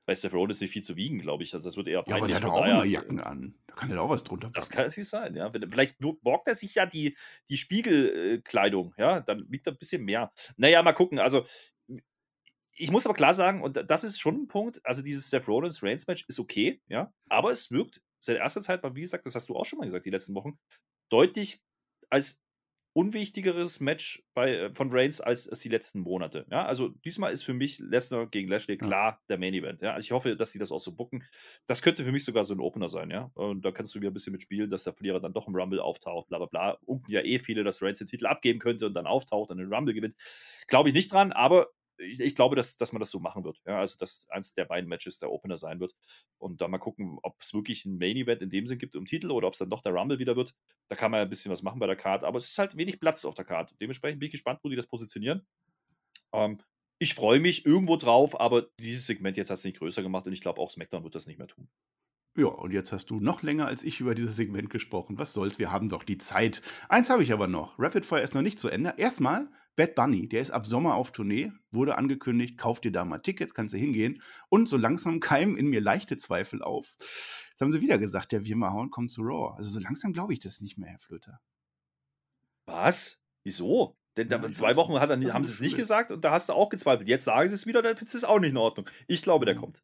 [SPEAKER 1] bei Seth Rollins nicht viel zu wiegen, glaube ich. Also das wird eher
[SPEAKER 2] peinlich. Ja, aber der hat auch immer Jacken an. Da kann ja auch was drunter
[SPEAKER 1] packen. Das kann natürlich sein, ja. Vielleicht borgt er sich ja die, die Spiegelkleidung, ja. Dann wiegt er ein bisschen mehr. Naja, mal gucken. Also ich muss aber klar sagen, und das ist schon ein Punkt, also dieses Seth Rollins Reigns Match ist okay, ja, aber es wirkt seit erster Zeit, wie gesagt, das hast du auch schon mal gesagt, die letzten Wochen, deutlich als unwichtigeres Match bei, äh, von Reigns als, als die letzten Monate. Ja, also diesmal ist für mich Lesnar gegen Lashley klar der Main Event. Ja, also ich hoffe, dass sie das auch so bucken. Das könnte für mich sogar so ein Opener sein. Ja, und da kannst du wieder ein bisschen mitspielen, dass der Verlierer dann doch im Rumble auftaucht, bla bla bla. Unken ja eh viele, dass Reigns den Titel abgeben könnte und dann auftaucht und den Rumble gewinnt. Glaube ich nicht dran, aber ich, ich, glaube, dass, dass man das so machen wird. Ja, also, dass eins der beiden Matches der Opener sein wird. Und da mal gucken, ob es wirklich ein Main Event in dem Sinn gibt um Titel oder ob es dann doch der Rumble wieder wird. Da kann man ja ein bisschen was machen bei der Karte. Aber es ist halt wenig Platz auf der Karte. Dementsprechend bin ich gespannt, wo die das positionieren. Ähm, ich freue mich irgendwo drauf, aber dieses Segment jetzt hat es nicht größer gemacht und ich glaube auch SmackDown wird das nicht mehr tun.
[SPEAKER 2] Ja, und jetzt hast du noch länger als ich über dieses Segment gesprochen. Was soll's, wir haben doch die Zeit. Eins habe ich aber noch. Rapid Fire ist noch nicht zu Ende. Erstmal Bad Bunny, der ist ab Sommer auf Tournee, wurde angekündigt, kauf dir da mal Tickets, kannst du hingehen. Und so langsam keimen in mir leichte Zweifel auf. Jetzt haben sie wieder gesagt, der Wirmahorn kommt zu Raw. Also so langsam glaube ich das nicht mehr, Herr Flöter.
[SPEAKER 1] Was? Wieso? Denn ja, zwei Wochen hat er, haben sie es nicht gesagt und da hast du auch gezweifelt. Jetzt sagen sie es wieder, dann findest du es auch nicht in Ordnung. Ich glaube, der kommt.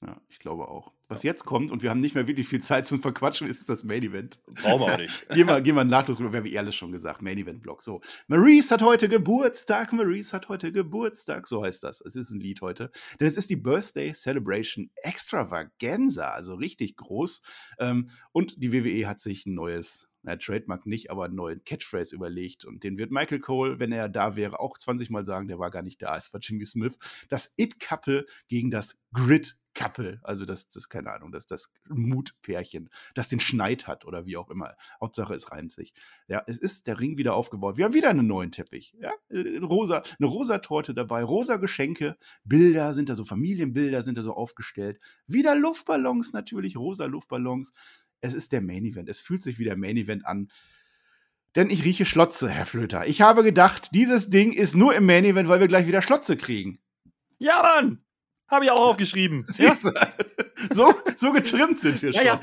[SPEAKER 2] Ja, ich glaube auch. Was jetzt kommt, und wir haben nicht mehr wirklich viel Zeit zum Verquatschen, ist das Main Event.
[SPEAKER 1] Brauchen wir auch nicht.
[SPEAKER 2] gehen, wir, gehen wir nahtlos rüber, wir haben eh alles schon gesagt. Main Event Block. So. Maurice hat heute Geburtstag. Maurice hat heute Geburtstag. So heißt das. Es ist ein Lied heute. Denn es ist die Birthday Celebration Extravaganza. Also richtig groß. Ähm, und die WWE hat sich ein neues na, Trademark nicht, aber einen neuen Catchphrase überlegt. Und den wird Michael Cole, wenn er da wäre, auch 20 Mal sagen, der war gar nicht da. Es war Jimmy Smith. Das It-Couple gegen das Grid Couple, also das, das, keine Ahnung, das, das Mutpärchen, das den Schneid hat oder wie auch immer. Hauptsache, es reimt sich. Ja, es ist der Ring wieder aufgebaut. Wir haben wieder einen neuen Teppich. Ja, äh, rosa, eine rosa Torte dabei, rosa Geschenke, Bilder sind da so, Familienbilder sind da so aufgestellt. Wieder Luftballons natürlich, rosa Luftballons. Es ist der Main Event. Es fühlt sich wie der Main Event an. Denn ich rieche Schlotze, Herr Flöter. Ich habe gedacht, dieses Ding ist nur im Main Event, weil wir gleich wieder Schlotze kriegen.
[SPEAKER 1] Ja, Mann! Habe ich auch aufgeschrieben.
[SPEAKER 2] Ja? So, so getrimmt sind wir schon. Ja, ja.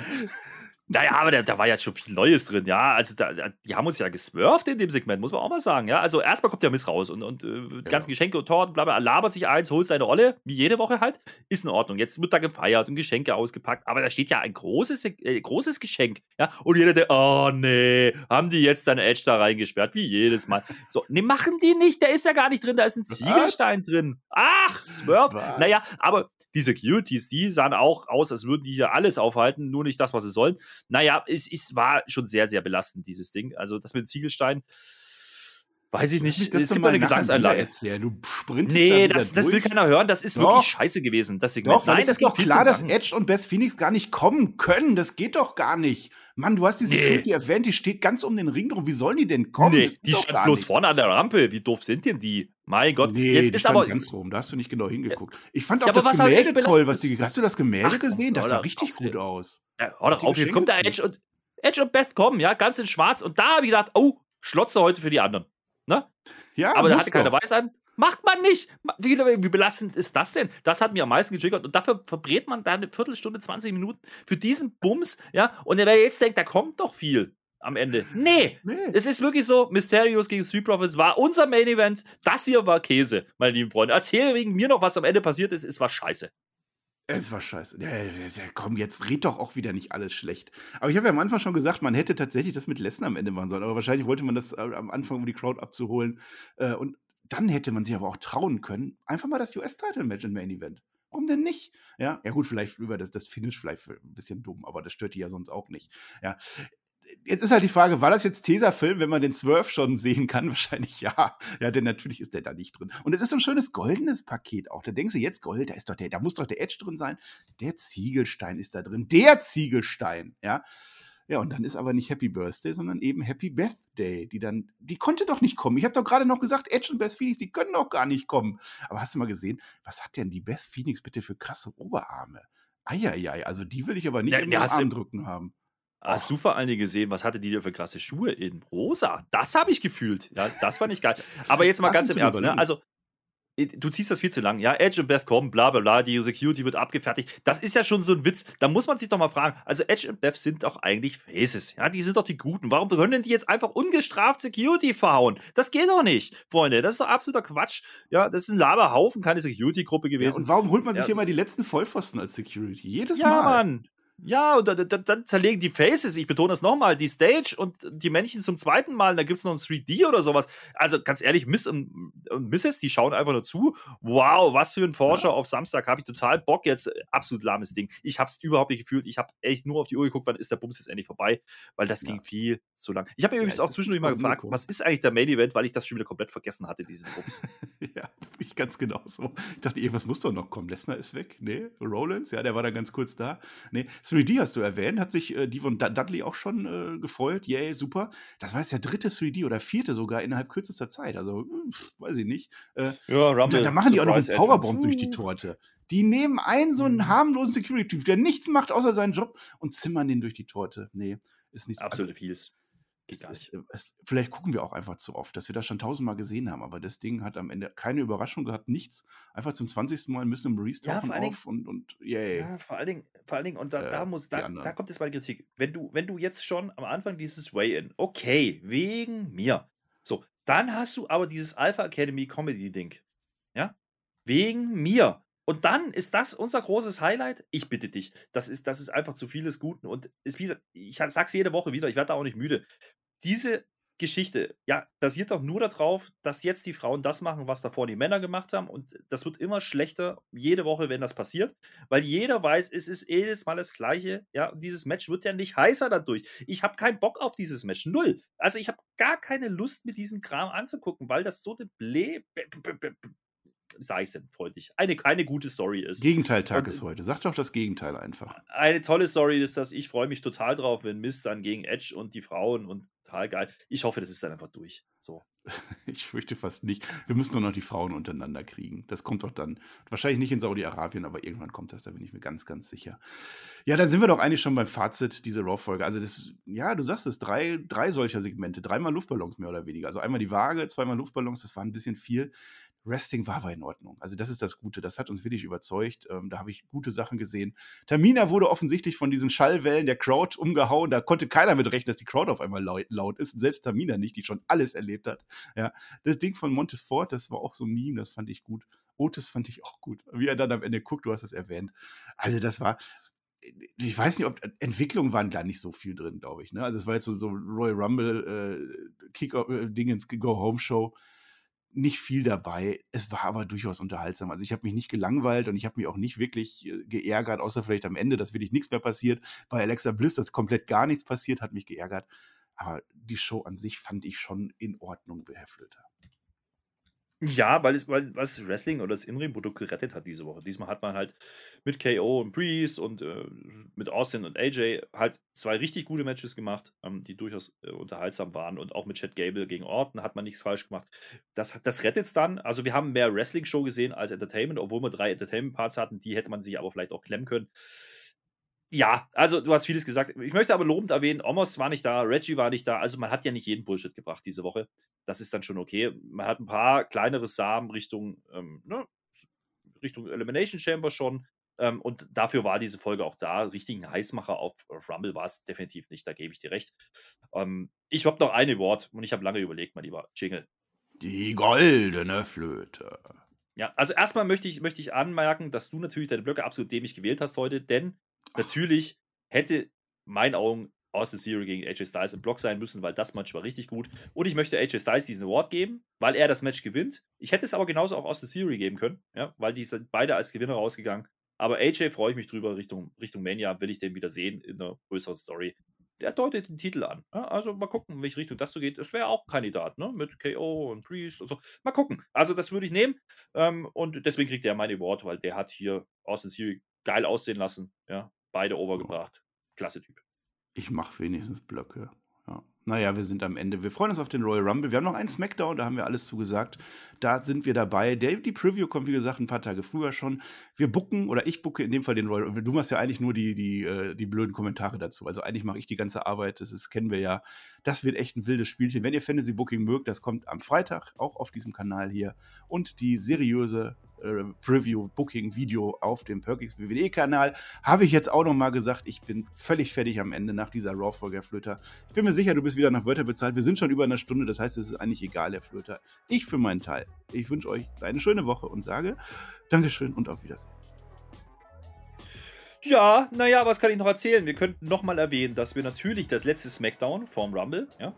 [SPEAKER 1] Naja, aber da, da war ja schon viel Neues drin, ja. Also da, die haben uns ja geswerft in dem Segment, muss man auch mal sagen, ja. Also erstmal kommt der Miss raus und, und äh, ganze Geschenke und Torten, bla bla, labert sich eins, holt seine Rolle, wie jede Woche halt, ist in Ordnung. Jetzt wird da gefeiert und Geschenke ausgepackt, aber da steht ja ein großes, äh, großes Geschenk, ja. Und jeder der, oh nee, haben die jetzt dann Edge da reingesperrt, wie jedes Mal. So, nee, machen die nicht, der ist ja gar nicht drin, da ist ein Ziegelstein Was? drin. Ach, Swerve. Naja, aber die Securities, die sahen auch aus, als würden die hier alles aufhalten, nur nicht das, was sie sollen. Naja, es, es war schon sehr, sehr belastend, dieses Ding. Also das mit Ziegelstein, weiß ich nicht. Es gibt eine Gesangseinlage.
[SPEAKER 2] Erzählen. Du sprintest
[SPEAKER 1] nee, da das, das will keiner hören. Das ist doch. wirklich scheiße gewesen, das
[SPEAKER 2] Segment. Doch, Nein, das ist doch klar, dass Edge und Beth Phoenix gar nicht kommen können. Das geht doch gar nicht. Mann, du hast die Security nee. erwähnt, die steht ganz um den Ring drum. Wie sollen die denn kommen? Nee,
[SPEAKER 1] die stand bloß nicht. vorne an der Rampe. Wie doof sind denn die? Mein Gott,
[SPEAKER 2] nee, jetzt ist aber ganz rum. Da hast du nicht genau hingeguckt. Ich fand auch ja, das Gemälde toll, was die. Hast du das Gemälde Ach, gesehen? Das sah richtig gut aus.
[SPEAKER 1] Ja, hör doch auf, jetzt kommt der Edge und Edge und Beth kommen, ja, ganz in Schwarz. Und da habe ich gedacht, oh, Schlotze heute für die anderen. Ne? Ja, aber da hatte keiner Weiß an. Macht man nicht. Wie, wie, belastend ist das denn? Das hat mir am meisten getriggert. Und dafür verbrät man da eine Viertelstunde, 20 Minuten für diesen Bums. Ja, und wer jetzt denkt, da kommt doch viel am Ende. Nee, nee. Es ist wirklich so, Mysterios gegen Street Profits war unser Main Event. Das hier war Käse, meine lieben Freunde. Erzähl wegen mir noch, was am Ende passiert ist. Es war scheiße.
[SPEAKER 2] Es war scheiße. Ja, komm, jetzt red doch auch wieder nicht alles schlecht. Aber ich habe ja am Anfang schon gesagt, man hätte tatsächlich das mit Lesnar am Ende machen sollen. Aber wahrscheinlich wollte man das äh, am Anfang, um die Crowd abzuholen. Äh, und dann hätte man sich aber auch trauen können, einfach mal das US-Title-Match im Main Event. Warum denn nicht? Ja, ja gut, vielleicht über das, das Finish vielleicht ein bisschen dumm, aber das stört die ja sonst auch nicht. Ja, jetzt ist halt die Frage, war das jetzt Tesafilm, wenn man den Swerve schon sehen kann? Wahrscheinlich ja. Ja, denn natürlich ist der da nicht drin. Und es ist so ein schönes goldenes Paket auch. Da denkst du jetzt Gold, da ist doch der, da muss doch der Edge drin sein. Der Ziegelstein ist da drin. Der Ziegelstein, ja. Ja, und dann ist aber nicht Happy Birthday, sondern eben Happy Birthday, die dann, die konnte doch nicht kommen. Ich habe doch gerade noch gesagt, Edge und Beth Phoenix, die können doch gar nicht kommen. Aber hast du mal gesehen, was hat denn die Beth Phoenix bitte für krasse Oberarme? Eieiei, also die will ich aber nicht ja, den Arm drücken haben.
[SPEAKER 1] Hast du vor allen Dingen gesehen, was hatte die da für krasse Schuhe in rosa? Das habe ich gefühlt. Ja, das fand ich geil. Aber jetzt mal ganz im Ernst, ne? Also, du ziehst das viel zu lang. Ja, Edge und Beth kommen, bla bla bla, die Security wird abgefertigt. Das ist ja schon so ein Witz. Da muss man sich doch mal fragen. Also, Edge und Beth sind doch eigentlich Faces. Ja, die sind doch die Guten. Warum können die jetzt einfach ungestraft Security verhauen? Das geht doch nicht, Freunde. Das ist doch absoluter Quatsch. Ja, das ist ein Laberhaufen, keine Security-Gruppe gewesen. Ja,
[SPEAKER 2] und warum holt man sich ja. immer die letzten Vollpfosten als Security? Jedes ja, Mal. Ja, Mann.
[SPEAKER 1] Ja, und dann, dann, zerlegen die Faces, ich betone das nochmal, die Stage und die Männchen zum zweiten Mal, da gibt es noch ein 3D oder sowas. Also ganz ehrlich, Miss und, und Mrs., die schauen einfach nur zu. Wow, was für ein Forscher ja. auf Samstag, habe ich total Bock jetzt. Absolut lahmes Ding. Ich habe es überhaupt nicht gefühlt. Ich habe echt nur auf die Uhr geguckt, wann ist der Bums jetzt endlich vorbei, weil das ja. ging viel zu lang. Ich habe ja, übrigens auch zwischendurch mal gefragt, was ist eigentlich der Main Event, weil ich das schon wieder komplett vergessen hatte, diesen Bums.
[SPEAKER 2] ja, ich ganz genau so. Ich dachte, irgendwas muss doch noch kommen. Lesnar ist weg. Nee, Rollins, ja, der war dann ganz kurz da. Nee, 3D hast du erwähnt hat sich äh, Devon Dudley auch schon äh, gefreut. Yay, super. Das war jetzt der dritte 3D oder vierte sogar innerhalb kürzester Zeit. Also, hm, weiß ich nicht. Äh, ja, Rumble. Da, da machen die auch noch einen Powerbomb durch die Torte. Die nehmen einen so einen mhm. harmlosen Security-Typ, der nichts macht außer seinen Job und zimmern den durch die Torte. Nee, ist nicht
[SPEAKER 1] Absolut also, vieles.
[SPEAKER 2] Es, es, vielleicht gucken wir auch einfach zu oft, dass wir das schon tausendmal gesehen haben, aber das Ding hat am Ende keine Überraschung gehabt, nichts. Einfach zum 20. Mal müssen wir Maurice ja, auf und, und yay.
[SPEAKER 1] Ja, vor allen Dingen, vor allen Dingen, und da, äh, da muss, da, da kommt jetzt meine Kritik. Wenn du, wenn du jetzt schon am Anfang dieses Way-In, okay, wegen mir. So, dann hast du aber dieses Alpha Academy Comedy-Ding. Ja? Wegen mir. Und dann ist das unser großes Highlight. Ich bitte dich. Das ist, das ist einfach zu vieles Guten. Und ist, wie ich sag's jede Woche wieder, ich werde da auch nicht müde. Diese Geschichte, ja, basiert doch nur darauf, dass jetzt die Frauen das machen, was davor die Männer gemacht haben. Und das wird immer schlechter, jede Woche, wenn das passiert, weil jeder weiß, es ist jedes Mal das Gleiche. Ja, und dieses Match wird ja nicht heißer dadurch. Ich habe keinen Bock auf dieses Match. Null. Also, ich habe gar keine Lust, mir diesen Kram anzugucken, weil das so eine Blä sage ich es denn freundlich, eine keine gute Story ist.
[SPEAKER 2] Gegenteiltag ist heute. Sag doch das Gegenteil einfach.
[SPEAKER 1] Eine tolle Story ist, dass ich freue mich total drauf, wenn Mist dann gegen Edge und die Frauen und total geil. Ich hoffe, das ist dann einfach durch. So.
[SPEAKER 2] Ich fürchte fast nicht. Wir müssen nur noch die Frauen untereinander kriegen. Das kommt doch dann, wahrscheinlich nicht in Saudi-Arabien, aber irgendwann kommt das, da bin ich mir ganz, ganz sicher. Ja, dann sind wir doch eigentlich schon beim Fazit dieser Raw-Folge. Also, das, ja, du sagst es, drei, drei solcher Segmente, dreimal Luftballons mehr oder weniger. Also einmal die Waage, zweimal Luftballons, das war ein bisschen viel Wrestling war aber in Ordnung. Also das ist das Gute. Das hat uns wirklich überzeugt. Ähm, da habe ich gute Sachen gesehen. Tamina wurde offensichtlich von diesen Schallwellen der Crowd umgehauen. Da konnte keiner mit rechnen, dass die Crowd auf einmal laut, laut ist. Selbst Tamina nicht, die schon alles erlebt hat. Ja, das Ding von Montes Ford, das war auch so ein Meme, das fand ich gut. Otis fand ich auch gut. Wie er dann am Ende guckt, du hast es erwähnt. Also das war, ich weiß nicht, ob Entwicklungen waren da nicht so viel drin, glaube ich. Ne? Also es war jetzt so, so Royal Rumble, äh, Kick-Dingens, äh, Go-Home-Show nicht viel dabei. Es war aber durchaus unterhaltsam. Also ich habe mich nicht gelangweilt und ich habe mich auch nicht wirklich äh, geärgert, außer vielleicht am Ende, dass wirklich nichts mehr passiert. Bei Alexa Bliss, dass komplett gar nichts passiert, hat mich geärgert. Aber die Show an sich fand ich schon in Ordnung, Herr Flöter.
[SPEAKER 1] Ja, weil es, weil was Wrestling oder das In-Ring-Produkt gerettet hat diese Woche. Diesmal hat man halt mit KO und Priest und äh, mit Austin und AJ halt zwei richtig gute Matches gemacht, ähm, die durchaus äh, unterhaltsam waren. Und auch mit Chad Gable gegen Orton hat man nichts falsch gemacht. Das, das rettet es dann. Also, wir haben mehr Wrestling-Show gesehen als Entertainment, obwohl wir drei Entertainment-Parts hatten. Die hätte man sich aber vielleicht auch klemmen können. Ja, also du hast vieles gesagt. Ich möchte aber lobend erwähnen, Omos war nicht da, Reggie war nicht da. Also man hat ja nicht jeden Bullshit gebracht diese Woche. Das ist dann schon okay. Man hat ein paar kleinere Samen Richtung, ähm, ne, Richtung Elimination Chamber schon. Ähm, und dafür war diese Folge auch da. Richtigen Heißmacher auf, auf Rumble war es definitiv nicht, da gebe ich dir recht. Ähm, ich habe noch eine Wort und ich habe lange überlegt, mein lieber Jingle.
[SPEAKER 2] Die goldene Flöte.
[SPEAKER 1] Ja, also erstmal möchte ich, möchte ich anmerken, dass du natürlich deine Blöcke absolut dämlich gewählt hast heute, denn Natürlich hätte meinen Augen Austin Theory gegen AJ Styles im Block sein müssen, weil das Match war richtig gut. Und ich möchte AJ Styles diesen Award geben, weil er das Match gewinnt. Ich hätte es aber genauso auch Austin Theory geben können, ja, weil die sind beide als Gewinner rausgegangen. Aber AJ freue ich mich drüber, Richtung, Richtung Mania will ich den wieder sehen in einer größeren Story. Der deutet den Titel an. Ja, also mal gucken, in welche Richtung das so geht. Es wäre auch Kandidat, ne? Mit KO und Priest und so. Mal gucken. Also, das würde ich nehmen. Ähm, und deswegen kriegt er meine Award, weil der hat hier Austin Theory geil aussehen lassen. Ja, beide overgebracht. Klasse Typ.
[SPEAKER 2] Ich mache wenigstens Blöcke. Ja. Naja, wir sind am Ende. Wir freuen uns auf den Royal Rumble. Wir haben noch einen Smackdown, da haben wir alles zugesagt. Da sind wir dabei. Der, die Preview kommt, wie gesagt, ein paar Tage früher schon. Wir bucken, oder ich bucke in dem Fall den Royal Rumble. Du machst ja eigentlich nur die, die, äh, die blöden Kommentare dazu. Also eigentlich mache ich die ganze Arbeit. Das ist, kennen wir ja. Das wird echt ein wildes Spielchen. Wenn ihr Fantasy Booking mögt, das kommt am Freitag auch auf diesem Kanal hier. Und die seriöse äh, Preview, Booking, Video auf dem Perkins WWE-Kanal. Habe ich jetzt auch nochmal gesagt, ich bin völlig fertig am Ende nach dieser Raw-Folge, Flöter. Ich bin mir sicher, du bist wieder nach Wörter bezahlt. Wir sind schon über eine Stunde, das heißt, es ist eigentlich egal, Herr Flöter. Ich für meinen Teil, ich wünsche euch eine schöne Woche und sage Dankeschön und auf Wiedersehen.
[SPEAKER 1] Ja, naja, was kann ich noch erzählen? Wir könnten nochmal erwähnen, dass wir natürlich das letzte Smackdown vorm Rumble, ja,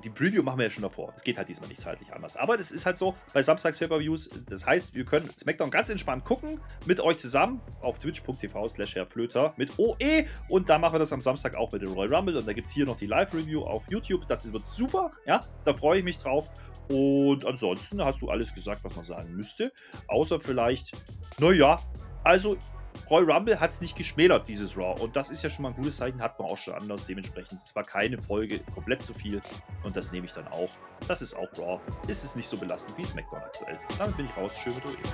[SPEAKER 1] die Preview machen wir ja schon davor. Es geht halt diesmal nicht zeitlich anders. Aber das ist halt so bei Samstags Pay-Per-Views. Das heißt, wir können Smackdown ganz entspannt gucken mit euch zusammen auf twitch.tv slash Flöter mit OE. Und da machen wir das am Samstag auch mit dem Royal Rumble. Und da gibt es hier noch die Live-Review auf YouTube. Das wird super, ja, da freue ich mich drauf. Und ansonsten hast du alles gesagt, was man sagen müsste. Außer vielleicht, naja, also Royal Rumble hat es nicht geschmälert, dieses Raw. Und das ist ja schon mal ein gutes Zeichen, hat man auch schon anders. Dementsprechend, es war keine Folge komplett zu viel. Und das nehme ich dann auch. Das ist auch Raw. Ist es nicht so belastend wie SmackDown aktuell. Damit bin ich raus. Schön mit euch.